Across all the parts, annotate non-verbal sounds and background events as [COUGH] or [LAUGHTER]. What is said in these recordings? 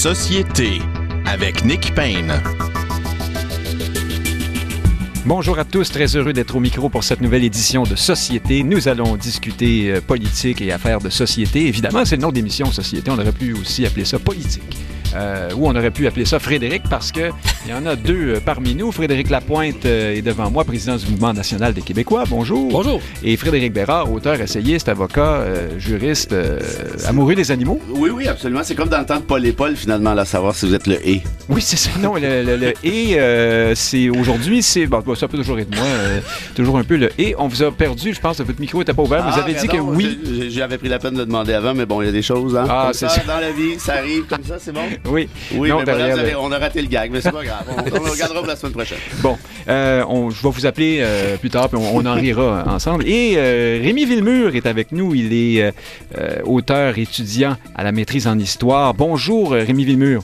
Société avec Nick Payne. Bonjour à tous, très heureux d'être au micro pour cette nouvelle édition de Société. Nous allons discuter euh, politique et affaires de société. Évidemment, c'est le nom d'émission Société, on aurait pu aussi appeler ça politique. Euh, ou on aurait pu appeler ça Frédéric parce qu'il y en a deux euh, parmi nous. Frédéric Lapointe euh, est devant moi, président du Mouvement national des Québécois. Bonjour. Bonjour. Et Frédéric Bérard, auteur, essayiste, avocat, juriste, amoureux des animaux. Oui, oui, absolument. C'est comme dans le temps de Paul et Paul, finalement, là, savoir si vous êtes le « et ». Oui, c'est ça. Non, le, le, et, c'est aujourd'hui, c'est... Bon, ça peut toujours être moi, toujours un peu le « et ». On vous a perdu, je pense, votre micro n'était pas ouvert. vous Ah, avez dit que oui. J'avais pris la peine de le demander avant, mais bon, il y a des choses, hein. Ah, Comme c'est ça, ça. Dans la vie, ça arrive comme ça, c'est bon? Oui. Oui, Non, mais voilà, derrière vous avez- le- on a raté le gag, mais c'est pas grave. On, on le regardera pour la semaine prochaine. [LAUGHS] Bon, euh, on- je vais vous appeler euh, plus tard, puis on, on en rira [LAUGHS] ensemble. Et euh, Rémi Villemur est avec nous. Il est auteur, étudiant à la maîtrise en histoire. Bonjour, Rémi Villemur.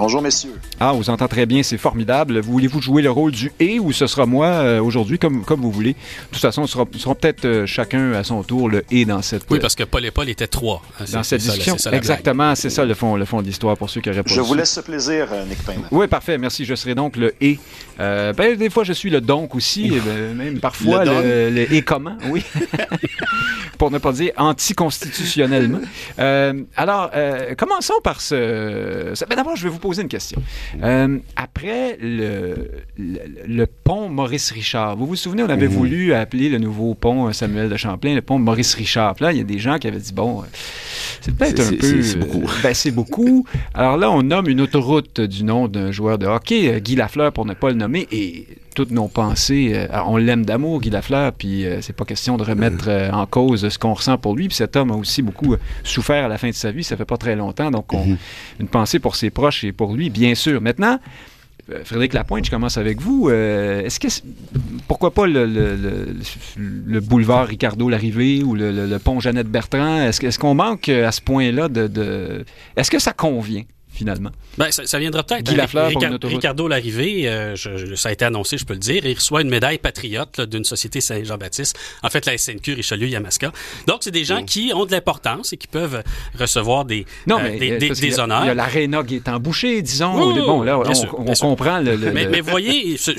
Bonjour, messieurs. Ah, on vous entend très bien, c'est formidable. Voulez-vous jouer le rôle du « et » ou ce sera moi euh, aujourd'hui, comme, comme vous voulez? De toute façon, ce sera, peut-être euh, chacun à son tour le « et » dans cette, Oui, parce que Paul et Paul étaient trois. hein, dans cette ça, discussion. ça. Exactement, c'est ça le fond, le fond de l'histoire pour ceux qui auraient pas Je vous laisse ce plaisir, euh, Nick Payne. Oui, parfait, merci. Je serai donc le et. Euh, ben, des fois, je suis le donc aussi, et ben, même parfois Le le, et comment, oui. [LAUGHS] Pour ne pas dire anticonstitutionnellement. Euh, alors, euh, commençons par ce. ce- ben, D'abord, je vais vous poser une question. Euh, après le, le, le pont Maurice-Richard, vous vous souvenez, on avait voulu appeler le nouveau pont Samuel de Champlain le pont Maurice-Richard. Là, il y a des gens qui avaient dit bon, euh, c'est peut-être un peu. c'est beaucoup. euh, ben, c'est beaucoup. Alors là, on nomme une autoroute du nom d'un joueur de hockey, Guy Lafleur, pour ne pas le nommer, et toutes nos pensées, euh, on l'aime d'amour, Guy Lafleur, puis euh, c'est pas question de remettre euh, en cause ce qu'on ressent pour lui. Puis cet homme a aussi beaucoup euh, souffert à la fin de sa vie, ça fait pas très longtemps, donc on- une pensée pour ses proches et pour lui, bien sûr. Maintenant, euh, Frédéric Lapointe, je commence avec vous. Euh, Est-ce que pourquoi pas le, le- le- le boulevard Ricardo Larrivée ou le, pont Jeannette Bertrand Est-ce qu'on manque euh, à ce point-là de, de- Est-ce que ça convient? Finalement Ben, ça, ça viendra peut-être. Hein. Lafleur Rica-. Ricardo Larrivée, euh, ça a été annoncé, je peux le dire. Il reçoit une médaille patriote d'une société Saint-Jean-Baptiste. En fait, la SNQ, Richelieu, Yamaska. Donc, c'est des gens qui ont de l'importance et qui peuvent recevoir des, Non, euh, mais des, euh, des- des a- honneurs. Il y a l'aréna qui est embouchée, disons. Oui, bon, là, on, sûr, on comprend le. le- Mais, le- mais voyez, ça,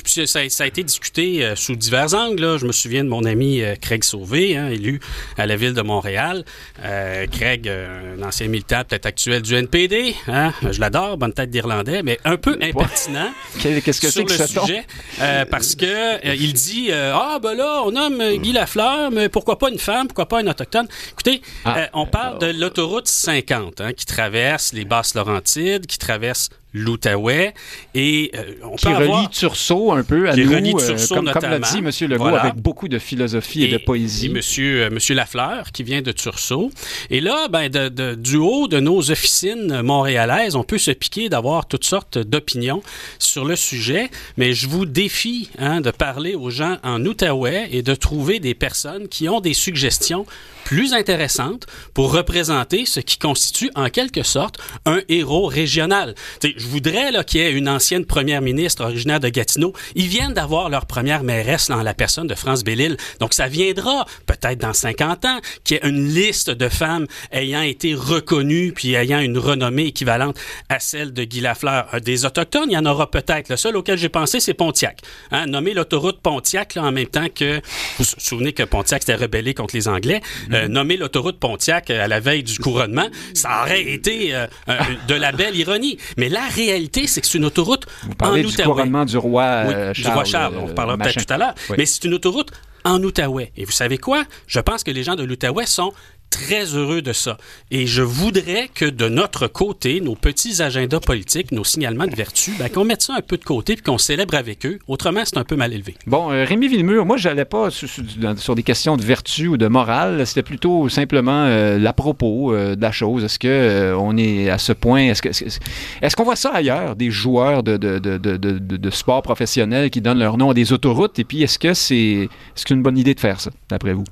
ça a été discuté euh, sous divers angles. là. Je me souviens de mon ami euh, Craig Sauvé, hein, élu à la ville de Montréal. Euh, Craig, euh, un ancien militant, peut-être actuel du NPD. Hein? Je l'adore, bonne tête d'Irlandais, mais un peu impertinent [LAUGHS] Qu'est-ce que c'est sur que le sujet euh, parce que euh, il dit euh, ah ben là on nomme Guy Lafleur mais pourquoi pas une femme pourquoi pas un autochtone écoutez Ah. on parle de l'autoroute 50 hein, qui traverse les Basses Laurentides qui traverse l'Outaouais et euh, on Qui peut relie avoir Tursault un peu à Qui nous, relie euh, comme, comme l'a dit M. Legault, Voilà. avec beaucoup de philosophie et, de poésie. Et monsieur, euh, monsieur Lafleur, qui vient de Tursault. Et là, ben, de, de- du haut de nos officines montréalaises, on peut se piquer d'avoir toutes sortes d'opinions sur le sujet, mais je vous défie hein, de parler aux gens en Outaouais et de trouver des personnes qui ont des suggestions plus intéressantes pour représenter ce qui constitue en quelque sorte un héros régional. Je voudrais là, qu'il y ait une ancienne première ministre originaire de Gatineau. Ils viennent d'avoir leur première mairesse dans la personne de France Bellil. Donc ça viendra peut-être dans 50 ans qu'il y ait une liste de femmes ayant été reconnues puis ayant une renommée équivalente à celle de Guy Lafleur. Euh, Des autochtones, il y en aura peut-être. Le seul auquel j'ai pensé, c'est Pontiac. Hein, nommer l'autoroute Pontiac là, en même temps que... Vous vous souvenez que Pontiac s'était rebellé contre les Anglais. Euh, nommer l'autoroute Pontiac euh, à la veille du couronnement, ça aurait été euh, euh, de la belle ironie. Mais la réalité, c'est que c'est une autoroute Vous parlez en du couronnement du roi Oui, euh, du Charles. roi Charles. On euh, machin. peut-être tout à l'heure. Oui. Mais c'est une autoroute en Outaouais. Et vous savez quoi? Je pense que les gens de l'Outaouais sont très heureux de ça. Et je voudrais que de notre côté, nos petits agendas politiques, nos signalements de vertu, ben, qu'on mette ça un peu de côté puis qu'on célèbre avec eux. Autrement, c'est un peu mal élevé. Bon, euh, Rémi Villemur, moi, j'allais pas sur, des questions de vertu ou de morale. C'était plutôt simplement euh, l'à propos euh, de la chose. Est-ce que euh, on est à ce point Est-ce qu'on voit ça ailleurs Des joueurs de, sport professionnel qui donnent leur nom à des autoroutes? Et puis, est-ce que c'est c'est une bonne idée de faire ça, d'après vous?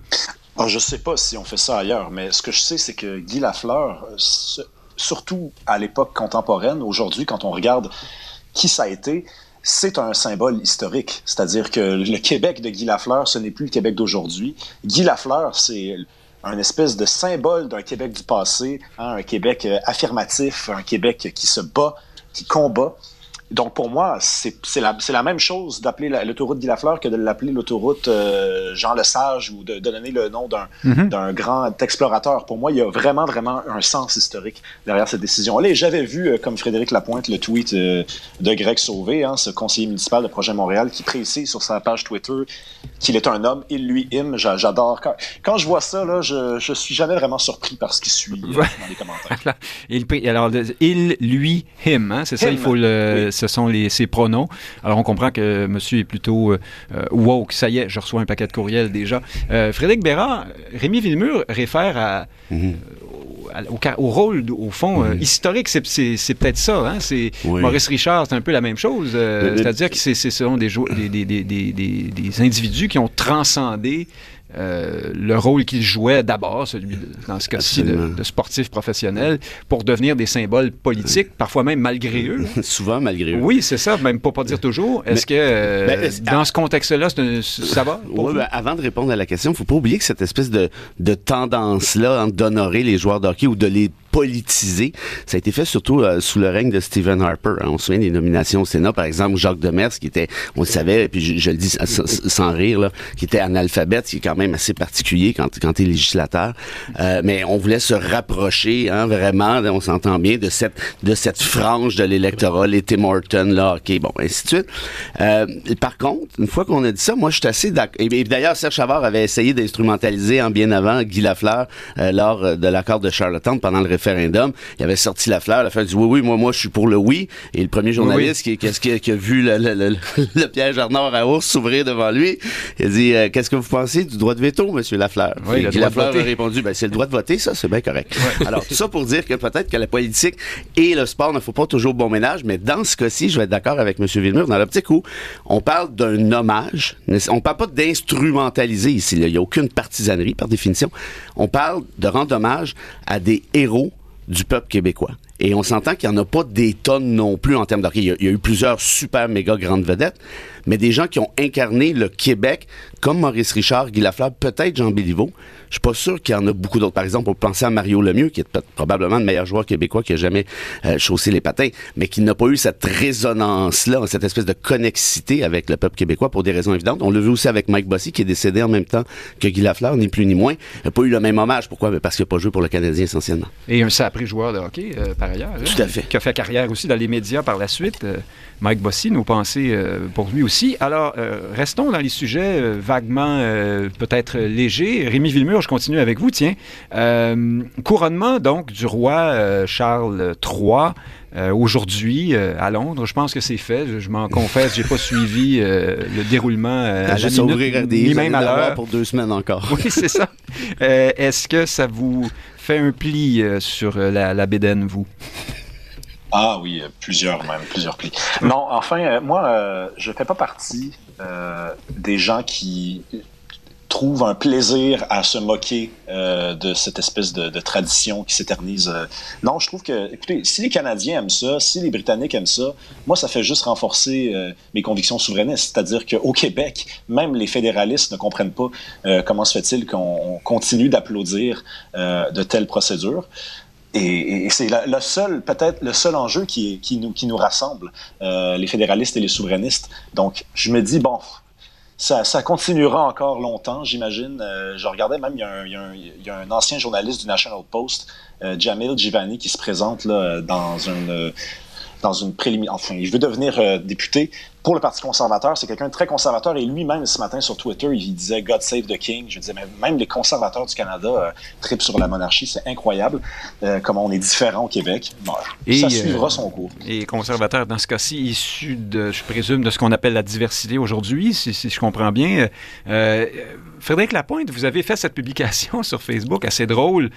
Alors, je sais pas si on fait ça ailleurs, mais ce que je sais, c'est que Guy Lafleur, euh, surtout à l'époque contemporaine, aujourd'hui, quand on regarde qui ça a été, c'est un symbole historique. C'est-à-dire que le Québec de Guy Lafleur, ce n'est plus le Québec d'aujourd'hui. Guy Lafleur, c'est un espèce de symbole d'un Québec du passé, hein, un Québec euh, affirmatif, un Québec qui se bat, qui combat. Donc, pour moi, c'est la, la, même chose d'appeler l'autoroute Guy Lafleur que de l'appeler l'autoroute euh, Jean Lesage ou de, de, donner le nom d'un mm-hmm. grand explorateur. Pour moi, il y a vraiment, vraiment un sens historique derrière cette décision-là. J'avais vu, euh, comme Frédéric Lapointe, le tweet euh, de Greg Sauvé, hein, ce conseiller municipal de Projet Montréal, qui précise sur sa page Twitter qu'il est un homme, il lui him. J'adore. Quand, quand, je vois ça, là, je, je suis jamais vraiment surpris par ce qui suit dans les commentaires. [LAUGHS] il, alors, il, lui, him, hein, c'est ça, il faut le ce sont les, ses pronoms. Alors, on comprend que monsieur est plutôt euh, euh, woke. Ça y est, je reçois un paquet de courriels déjà. Euh, Frédéric Bérard, Rémi Villemur réfère à, mhm. au, rôle, au fond, historique. C'est peut-être ça. Hein? C'est Maurice Richard, c'est un peu la même chose. C'est-à-dire que ce sont des, des, des, des, individus qui ont transcendé euh, le rôle qu'ils jouaient d'abord, celui dans ce cas-ci de, sportifs professionnels, pour devenir des symboles politiques, parfois même malgré eux. [LAUGHS] Souvent malgré eux. Oui, c'est ça, même pas, pas dire toujours. Est-ce que euh, ben, dans ce contexte-là, ça va? Ben, avant de répondre à la question, il ne faut pas oublier que cette espèce de, de tendance-là hein, d'honorer les joueurs de hockey ou de les politisé. Ça a été fait surtout euh, sous le règne de Stephen Harper. Hein. On se souvient des nominations au Sénat, par exemple, Jacques Demers, qui était, on le savait, et puis je, le dis sans, rire, là, qui était analphabète, qui est quand même assez particulier quand, quand il est législateur. Euh, mais on voulait se rapprocher, hein, vraiment, on s'entend bien, de cette, de cette frange de l'électorat, les Tim Horton, là, OK, bon, ainsi de suite. Euh, par contre, une fois qu'on a dit ça, moi, je suis assez d'accord. Et, d'ailleurs, Serge Chavard avait essayé d'instrumentaliser en bien avant Guy Lafleur lors de l'accord de Charlottetown pendant le référendum référendum, il avait sorti la fleur, la fleur dit oui, oui, moi, moi, je suis pour le oui. Et le premier journaliste qui, qui, qui, a vu le, le, le, piège Arnord à ours s'ouvrir devant lui, il a dit euh, qu'est-ce que vous pensez du droit de veto, Monsieur Lafleur? Oui, Et Lafleur a répondu ben c'est le droit de voter, ça, c'est bien correct. [LAUGHS] Alors tout ça pour dire que peut-être que la politique et le sport ne font pas toujours bon ménage, mais dans ce cas-ci, je vais être d'accord avec Monsieur Villemur dans l'optique où on parle d'un hommage, on parle pas d'instrumentaliser ici, il n'y a aucune partisanerie par définition. On parle de rendre hommage à des héros du peuple québécois. Et on s'entend qu'il n'y en a pas des tonnes non plus en termes de... Il y, a, il y a eu plusieurs super méga grandes vedettes, mais des gens qui ont incarné le Québec, comme Maurice Richard, Guy Lafleur, peut-être Jean Béliveau. Je suis pas sûr qu'il y en a beaucoup d'autres. Par exemple, on penser à Mario Lemieux, qui est probablement le meilleur joueur québécois qui a jamais euh, chaussé les patins, mais qui n'a pas eu cette résonance-là, cette espèce de connexité avec le peuple québécois pour des raisons évidentes. On l'a vu aussi avec Mike Bossy, qui est décédé en même temps que Guy Lafleur, ni plus ni moins. Il n'a pas eu le même hommage. Pourquoi? Parce qu'il n'a pas joué pour le Canadien essentiellement. Et un sacré joueur de hockey, euh, Hein, Tout à fait. Qui a fait carrière aussi dans les médias par la suite. Euh, Mike Bossy, nos pensées pour lui aussi. Alors, restons dans les sujets vaguement peut-être légers. Rémi Villemur, je continue avec vous, tiens. Euh, couronnement, donc, du roi euh, Charles III. Euh, aujourd'hui à Londres. Je pense que c'est fait. Je, m'en [LAUGHS] confesse, j'ai pas suivi le déroulement à la minute, ni même à l'heure. pour deux semaines encore. Oui, c'est ça. [LAUGHS] Est-ce que ça vous fait un pli sur la, la bédaine, vous? Ah oui, plusieurs même, plusieurs plis. Non, enfin, moi, je fais pas partie des gens qui trouve un plaisir à se moquer euh, de cette espèce de, tradition qui s'éternise. Euh. Non, je trouve que, écoutez, si les Canadiens aiment ça, si les Britanniques aiment ça, moi, ça fait juste renforcer euh, mes convictions souverainistes. C'est-à-dire qu'au Québec, même les fédéralistes ne comprennent pas comment se fait-il qu'on continue d'applaudir de telles procédures. Et, c'est le seul, peut-être le seul enjeu qui, nous, qui nous rassemble, les fédéralistes et les souverainistes. Donc, je me dis, bon, ça, ça, continuera encore longtemps, j'imagine. Euh, je regardais même, il y, a un, il, y a un, il y, a un, ancien journaliste du National Post, euh, Jamil Givani, qui se présente là, dans une dans une préliminaire. Enfin, il veut devenir euh, député pour le Parti conservateur. C'est quelqu'un de très conservateur et lui-même, ce matin sur Twitter, il disait God save the King. Je disais, même les conservateurs du Canada euh, tripent sur la monarchie. C'est incroyable euh, comment on est différent au Québec. et, ça suivra son cours. Et conservateur, dans ce cas-ci, issu de, je présume, de ce qu'on appelle la diversité aujourd'hui, si, si, je comprends bien. Frédéric Lapointe, vous avez fait cette publication sur Facebook assez drôle.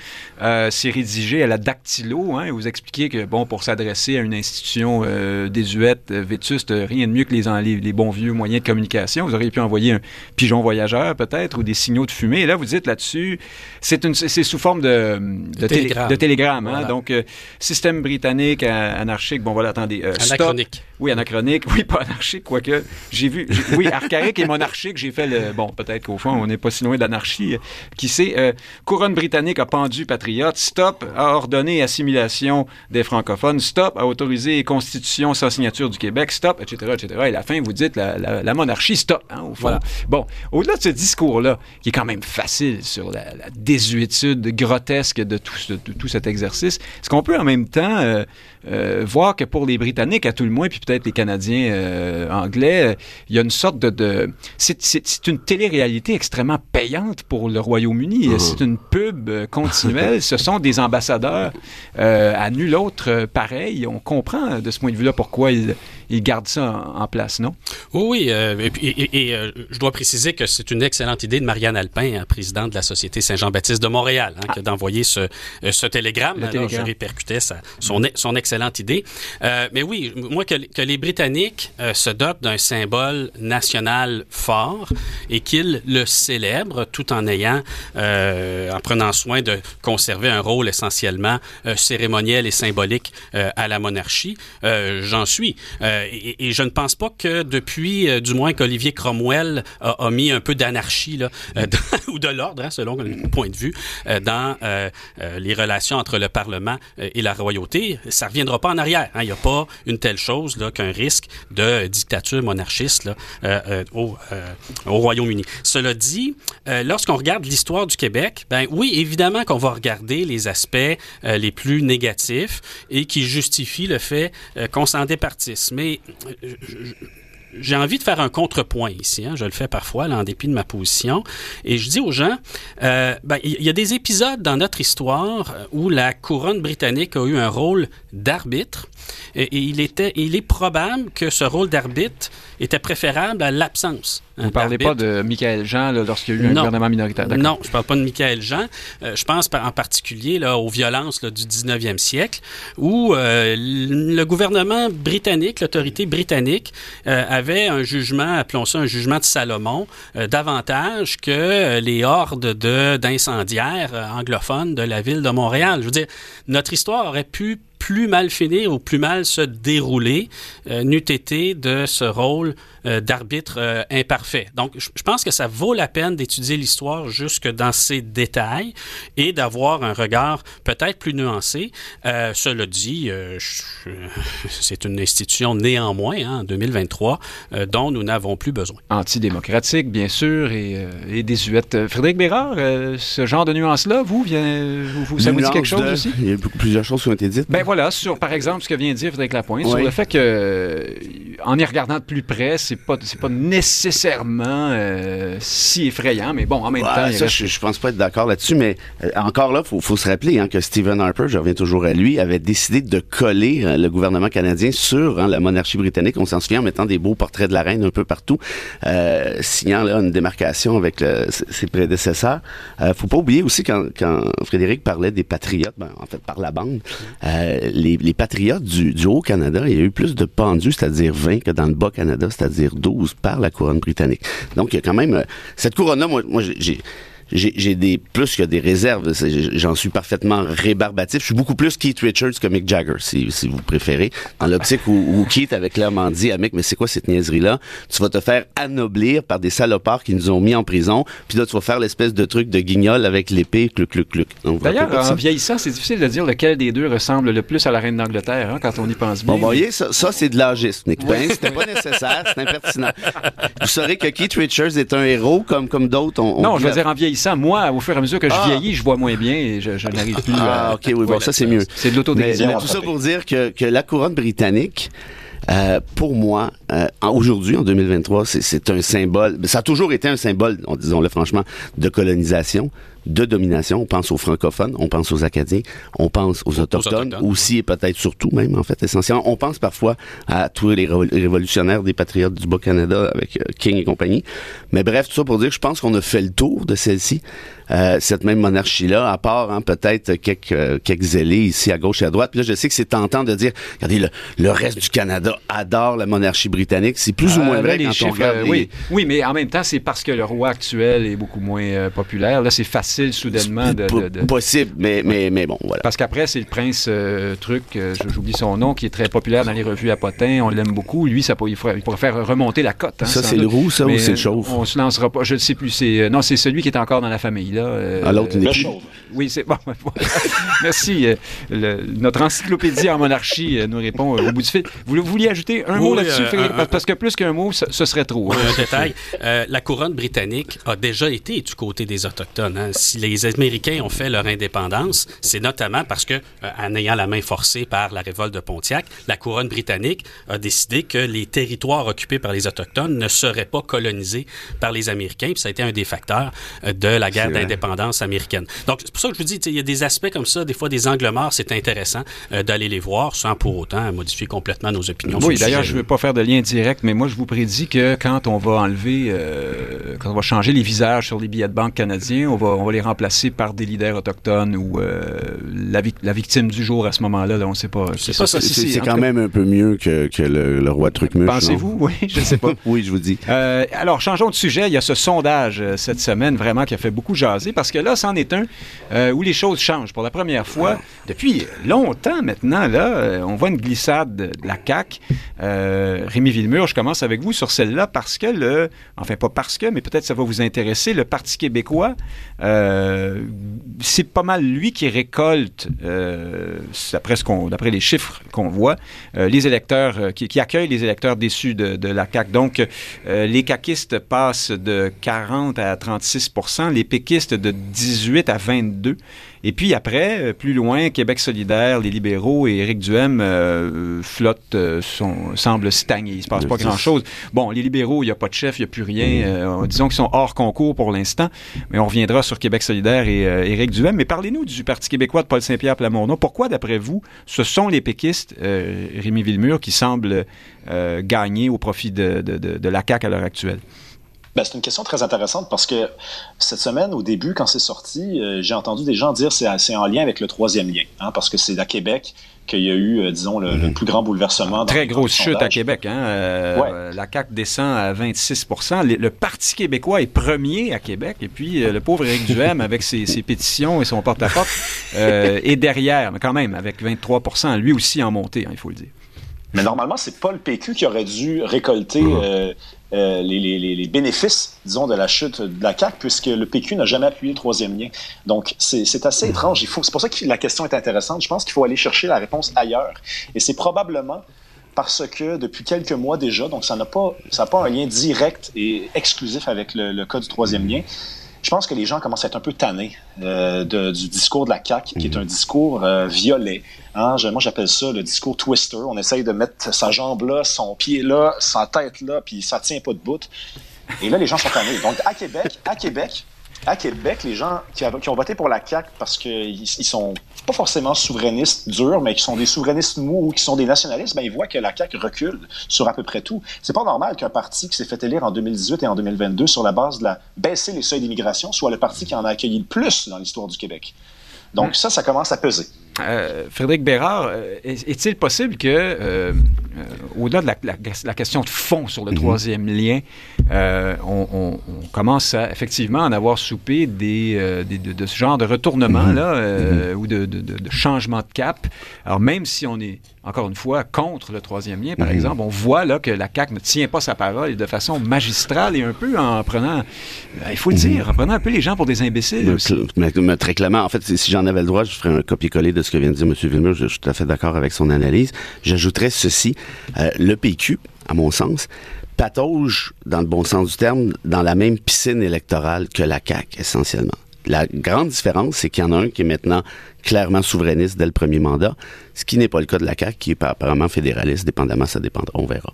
Euh, c'est rédigé à la dactylo. Hein, et vous expliquez que, bon, pour s'adresser à une institution euh, désuète, euh, vétuste, rien de mieux que les les, les, les, bons vieux moyens de communication. Vous auriez pu envoyer un pigeon voyageur, peut-être, ou des signaux de fumée. Et là, vous dites là-dessus, c'est sous forme de, de, télégramme. De télégramme hein? Donc, euh, système britannique, anarchique, bon, voilà, attendez. Euh, anachronique. Oui, anachronique. Oui, pas anarchique, quoique. J'ai vu. Oui, archaïque et monarchique, j'ai fait le. Bon, peut-être qu'au fond, on n'est pas si loin d'anarchie. Qui sait, euh, couronne britannique a pendu patriote. Stop a ordonné assimilation des francophones. Stop a autorisé constitution sans signature du Québec. Stop, etc., etc. Et la fin, vous dites la, la, monarchie, stop, hein, au fond. Bon, au-delà de ce discours-là, qui est quand même facile sur la, désuétude grotesque de tout, de, tout cet exercice, est-ce qu'on peut en même temps euh, euh, voir que pour les Britanniques, à tout le moins, puis peut-être les Canadiens euh, anglais, il y a une sorte de... de c'est une télé-réalité extrêmement payante pour le Royaume-Uni. Uh-huh. C'est une pub continuelle. [LAUGHS] Ce sont des ambassadeurs à nul autre pareil. On comprend de ce point de vue-là pourquoi ils il garde ça en, place, non? Oui, euh, et, euh, je dois préciser que c'est une excellente idée de Marianne Alpin, hein, présidente de la Société Saint-Jean-Baptiste de Montréal, hein, ah. d'envoyer ce, euh, ce télégramme. Alors, je répercutais son, son excellente idée. mais oui, moi, que, que les Britanniques se dotent d'un symbole national fort et qu'ils le célèbrent tout en ayant, en prenant soin de conserver un rôle essentiellement cérémoniel et symbolique à la monarchie, j'en suis. Euh, et, je ne pense pas que depuis, euh, du moins qu'Olivier Cromwell a, mis un peu d'anarchie euh, [LAUGHS] ou de l'ordre, hein, selon le point de vue, dans les relations entre le Parlement et la royauté, ça reviendra pas en arrière. Hein. Il n'y a pas une telle chose qu'un risque de dictature monarchiste au, au Royaume-Uni. Cela dit, lorsqu'on regarde l'histoire du Québec, ben oui, évidemment qu'on va regarder les aspects les plus négatifs et qui justifient le fait qu'on s'en départisse. Mais euh, j'ai envie de faire un contrepoint ici. Hein. Je le fais parfois, là, en dépit de ma position. Et je dis aux gens, euh, ben, il y a des épisodes dans notre histoire euh, où la couronne britannique a eu un rôle d'arbitre. Et, il, était, il est probable que ce rôle d'arbitre était préférable à l'absence. Vous ne parlez pas de Michael Jean lorsqu'il y a eu un gouvernement minoritaire. Non, je ne parle pas de Michael Jean. Euh, je pense en particulier là, aux violences là, du 19e siècle, où euh, le gouvernement britannique, l'autorité britannique, euh, avait un jugement, appelons ça un jugement de Salomon, davantage que les hordes d'incendiaires anglophones de la ville de Montréal. Je veux dire, notre histoire aurait pu plus mal finir ou plus mal se dérouler euh, n'eût été de ce rôle euh, d'arbitre euh, imparfait. Donc, je pense que ça vaut la peine d'étudier l'histoire jusque dans ses détails et d'avoir un regard peut-être plus nuancé. Euh, cela dit, [LAUGHS] c'est une institution néanmoins hein, en 2023 dont nous n'avons plus besoin. Antidémocratique, bien sûr, et, et désuète. Frédéric Bérard, ce genre de nuance-là, vous, vient, vous, ça vous dit quelque chose aussi? Il y a plusieurs choses qui ont été dites. Ben voilà, sur par exemple ce que vient de dire Frédéric Lapointe, sur le fait que, en y regardant de plus près, c'est pas, pas nécessairement euh, si effrayant, mais bon, en même temps. Ça, je, pense pas être d'accord là-dessus, mais euh, encore là, faut, faut se rappeler hein, que Stephen Harper, je reviens toujours à lui, avait décidé de coller euh, le gouvernement canadien sur hein, la monarchie britannique. On s'en souvient en mettant des beaux portraits de la reine un peu partout, signant là une démarcation avec ses prédécesseurs. faut pas oublier aussi quand, quand Frédéric parlait des patriotes, ben, en fait par la bande, les, les, patriotes du, du Haut-Canada, il y a eu plus de pendus, c'est-à-dire 20, que dans le Bas-Canada, c'est-à-dire 12 par la couronne britannique. Donc, il y a quand même... Euh, cette couronne-là, moi, moi j'ai j'ai des plus que des réserves. J'en suis parfaitement rébarbatif. Je suis beaucoup plus Keith Richards que Mick Jagger, si, si vous préférez. Dans l'optique où, où, Keith avait clairement dit à Mick, mais c'est quoi cette niaiserie-là? Tu vas te faire anoblir par des salopards qui nous ont mis en prison, puis là, tu vas faire l'espèce de truc de guignol avec l'épée, cluc, cluc, cluc. D'ailleurs, en vieillissant, c'est difficile de dire lequel des deux ressemble le plus à la reine d'Angleterre, hein, quand on y pense bien. Bon, voyez, ça, ça c'est de l'âgisme, Nick Ben, c'était pas nécessaire, c'est impertinent. Vous saurez que Keith Richards est un héros comme, comme d'autres. non, je veux dire, en vieillissant, moi, au fur et à mesure que je ah. vieillis, je vois moins bien et je, n'arrive plus ah, ok, oui, bon, ça c'est mieux. C'est de l'autodérision. Tout ça pour dire que, que la couronne britannique, euh, pour moi, euh, aujourd'hui, en 2023, c'est un symbole. Ça a toujours été un symbole, disons-le franchement, de colonisation. De domination. On pense aux francophones, on pense aux Acadiens, on pense aux autochtones, autochtones, aussi et peut-être surtout même, en fait, essentiellement. On pense parfois à tous les révol- révolutionnaires des patriotes du Bas-Canada avec euh, King et compagnie. Mais bref, tout ça pour dire que je pense qu'on a fait le tour de celle-ci, euh, cette même monarchie-là, à part hein, peut-être quelques, euh, quelques ici à gauche et à droite. Puis là, je sais que c'est tentant de dire, regardez, le, le reste du Canada adore la monarchie britannique. C'est plus ou moins là, vrai les quand on chiffres, regarde les- oui. oui, mais en même temps, c'est parce que le roi actuel est beaucoup moins euh, populaire. Là, c'est facile soudainement de. de- de- Possible, mais, mais, mais bon, voilà. Parce qu'après, c'est le prince euh, truc, euh, j'oublie son nom, qui est très populaire dans les revues à potins. On l'aime beaucoup. Lui, ça, pourrait- il, pourrait, il pourrait faire remonter la cote. hein, Ça, c'est le roux, ça, ou c'est le euh, chauve? On se lancera pas. Je ne sais plus. C'est, euh, non, c'est celui qui est encore dans la famille. Là, euh, Ah, l'autre, Le chauve. Oui, c'est bon. [LAUGHS] Merci. euh, le- notre encyclopédie en monarchie euh, nous répond euh, au bout du fil. Vous, vous vouliez ajouter un Oui, mot là-dessus, euh, Frédéric? un- Parce- que plus qu'un mot, ce, ce serait trop. hein. Un détail, euh, la couronne britannique a déjà été du côté des Autochtones. hein. Si les Américains ont fait leur indépendance, c'est notamment parce que, euh, en ayant la main forcée par la révolte de Pontiac, la couronne britannique a décidé que les territoires occupés par les Autochtones ne seraient pas colonisés par les Américains. Puis ça a été un des facteurs euh, de la guerre d'indépendance américaine. Donc, c'est pour ça que je vous dis, il y a des aspects comme ça, des fois des angles morts, c'est intéressant euh, d'aller les voir sans pour autant modifier complètement nos opinions. Oui, d'ailleurs, je ne veux pas faire de lien direct, mais moi, je vous prédis que quand on va enlever, quand on va changer les visages sur les billets de banque canadiens, on va, on va les remplacer par des leaders autochtones ou euh, la, vic- la victime du jour à ce moment-là, là, on ne sait pas. C'est ça, ça, si, quand cas, même un peu mieux que, que le, le roi Trucmuche. Pensez-vous? Oui, je ne sais pas. [LAUGHS] oui, je vous dis. Euh, alors, changeons de sujet. Il y a ce sondage euh, cette semaine vraiment qui a fait beaucoup jaser parce que là, c'en est un euh, où les choses changent. Pour la première fois, depuis longtemps maintenant, là, on voit une glissade de, de la CAQ. Euh, Rémi Villemur, je commence avec vous sur celle-là parce que le, enfin pas parce que, mais peut-être ça va vous intéresser, le Parti québécois, euh, c'est pas mal lui qui récolte, euh, d'après ce qu'on, d'après les chiffres qu'on voit, euh, les électeurs, euh, qui, qui accueillent les électeurs déçus de, de la CAQ. Donc, euh, les caquistes passent de 40 à 36% les péquistes de 18 à 22 et puis après, euh, plus loin, Québec solidaire, les libéraux et Éric Duhem euh, flottent, euh, sont, semblent stagner. Il ne se passe pas grand-chose. Bon, les libéraux, il n'y a pas de chef, il n'y a plus rien. Euh, disons qu'ils sont hors concours pour l'instant, mais on reviendra sur Québec solidaire et euh, Éric Duhem. Mais parlez-nous du Parti québécois de Paul Saint-Pierre Plamondon. Pourquoi, d'après vous, ce sont les péquistes, euh, Rémi Villemur, qui semblent euh, gagner au profit de, de, la CAQ à l'heure actuelle? Ben, c'est une question très intéressante parce que cette semaine, au début, quand c'est sorti, j'ai entendu des gens dire que c'est c'est en lien avec le troisième lien, hein, parce que c'est à Québec qu'il y a eu, euh, disons, le, le plus grand bouleversement. dans- Très grosse chute à. Québec. Hein? Euh, Ouais. La CAQ descend à 26 le, le Parti québécois est premier à Québec. Et puis, euh, le pauvre Éric Duhem, [LAUGHS] avec ses, ses pétitions et son porte-à-porte, euh, est derrière, mais quand même, avec 23% lui aussi en montée, hein, il faut le dire. Mais normalement, c'est pas le PQ qui aurait dû récolter euh, euh, les, les- les- les bénéfices, disons, de la chute de la CAQ, puisque le PQ n'a jamais appuyé le troisième lien. Donc, c'est assez Mm-hmm. étrange. C'est pour ça que la question est intéressante. Je pense qu'il faut aller chercher la réponse ailleurs. Et c'est probablement parce que depuis quelques mois déjà, donc ça n'a pas, ça pas un lien direct et exclusif avec le, le cas du troisième lien. Je pense que les gens commencent à être un peu tannés euh, de- du discours de la CAQ, qui est un discours euh, violet. Hein, moi, j'appelle ça le discours twister. On essaye de mettre sa jambe là, son pied là, sa tête là, puis ça tient pas de bout. Et là, les gens sont tannés. Donc, à Québec, à Québec, à Québec, les gens qui, qui ont voté pour la CAQ parce qu'ils ils sont pas forcément souverainistes durs, mais qui sont des souverainistes mous ou qui sont des nationalistes, ben, ils voient que la CAQ recule sur à peu près tout. C'est pas normal qu'un parti qui s'est fait élire en 2018 et en 2022 sur la base de la baisser les seuils d'immigration soit le parti qui en a accueilli le plus dans l'histoire du Québec. Donc ça, ça commence à peser. Euh, Frédéric Bérard, euh, est- est-il possible que, euh, euh, au-delà de la, la- la question de fond sur le troisième lien, on, on- on commence à effectivement en avoir soupé des, des- de, de ce genre de retournement là, euh, ou de- de changement de cap. Alors même si on est encore une fois contre le troisième lien, par exemple, on voit là que la CAQ ne tient pas sa parole de façon magistrale et un peu en prenant, euh, il faut le dire, en prenant un peu les gens pour des imbéciles. Mais, aussi. mais- mais très clairement, en fait, si si j'en avais le droit, je ferais un copier-coller de ce que vient de dire M. Villemur. Je, je suis tout à fait d'accord avec son analyse. J'ajouterais ceci. Euh, le PQ, à mon sens, patauge, dans le bon sens du terme, dans la même piscine électorale que la CAQ, essentiellement. La grande différence, c'est qu'il y en a un qui est maintenant clairement souverainiste dès le premier mandat, ce qui n'est pas le cas de la CAQ, qui est apparemment fédéraliste, dépendamment, ça dépendra, on verra.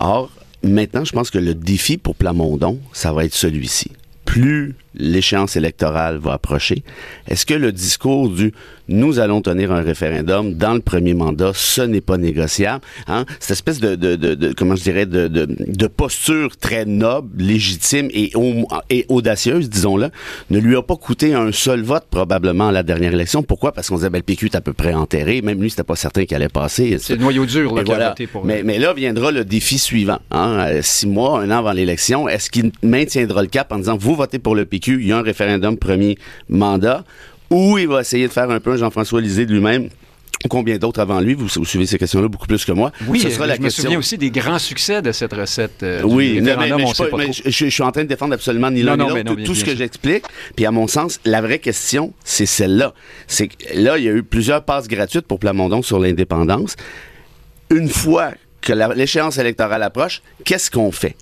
Or, maintenant, je pense que le défi pour Plamondon, ça va être celui-ci. Plus l'échéance électorale va approcher, est-ce que le discours du nous allons tenir un référendum dans le premier mandat, ce n'est pas négociable, hein? cette espèce de, de, de, comment je dirais, de, posture très noble, légitime et, et audacieuse, disons-le, ne lui a pas coûté un seul vote probablement à la dernière élection. Pourquoi? Parce qu'on disait, ben, le PQ est à peu près enterré, même lui, c'était pas certain qu'il allait passer. C'est le noyau dur là, qui a voté pour mais, mais là viendra le défi suivant. Hein? Euh, six mois, un an avant l'élection, est-ce qu'il maintiendra le cap en disant, vous votez pour le PQ, il y a un référendum premier mandat, ou il va essayer de faire un peu Jean-François Lisée de lui-même combien d'autres avant lui, vous, suivez ces questions-là beaucoup plus que moi. Oui, Ce sera la je me souviens aussi des grands succès de cette recette. Euh, oui, mais, je, suis en train de défendre absolument ni l'un ni l'autre. Tout, ce que j'explique, puis à mon sens, la vraie question, c'est celle-là. C'est là, il y a eu plusieurs passes gratuites pour Plamondon sur l'indépendance. Une fois que l'échéance électorale approche, qu'est-ce qu'on fait?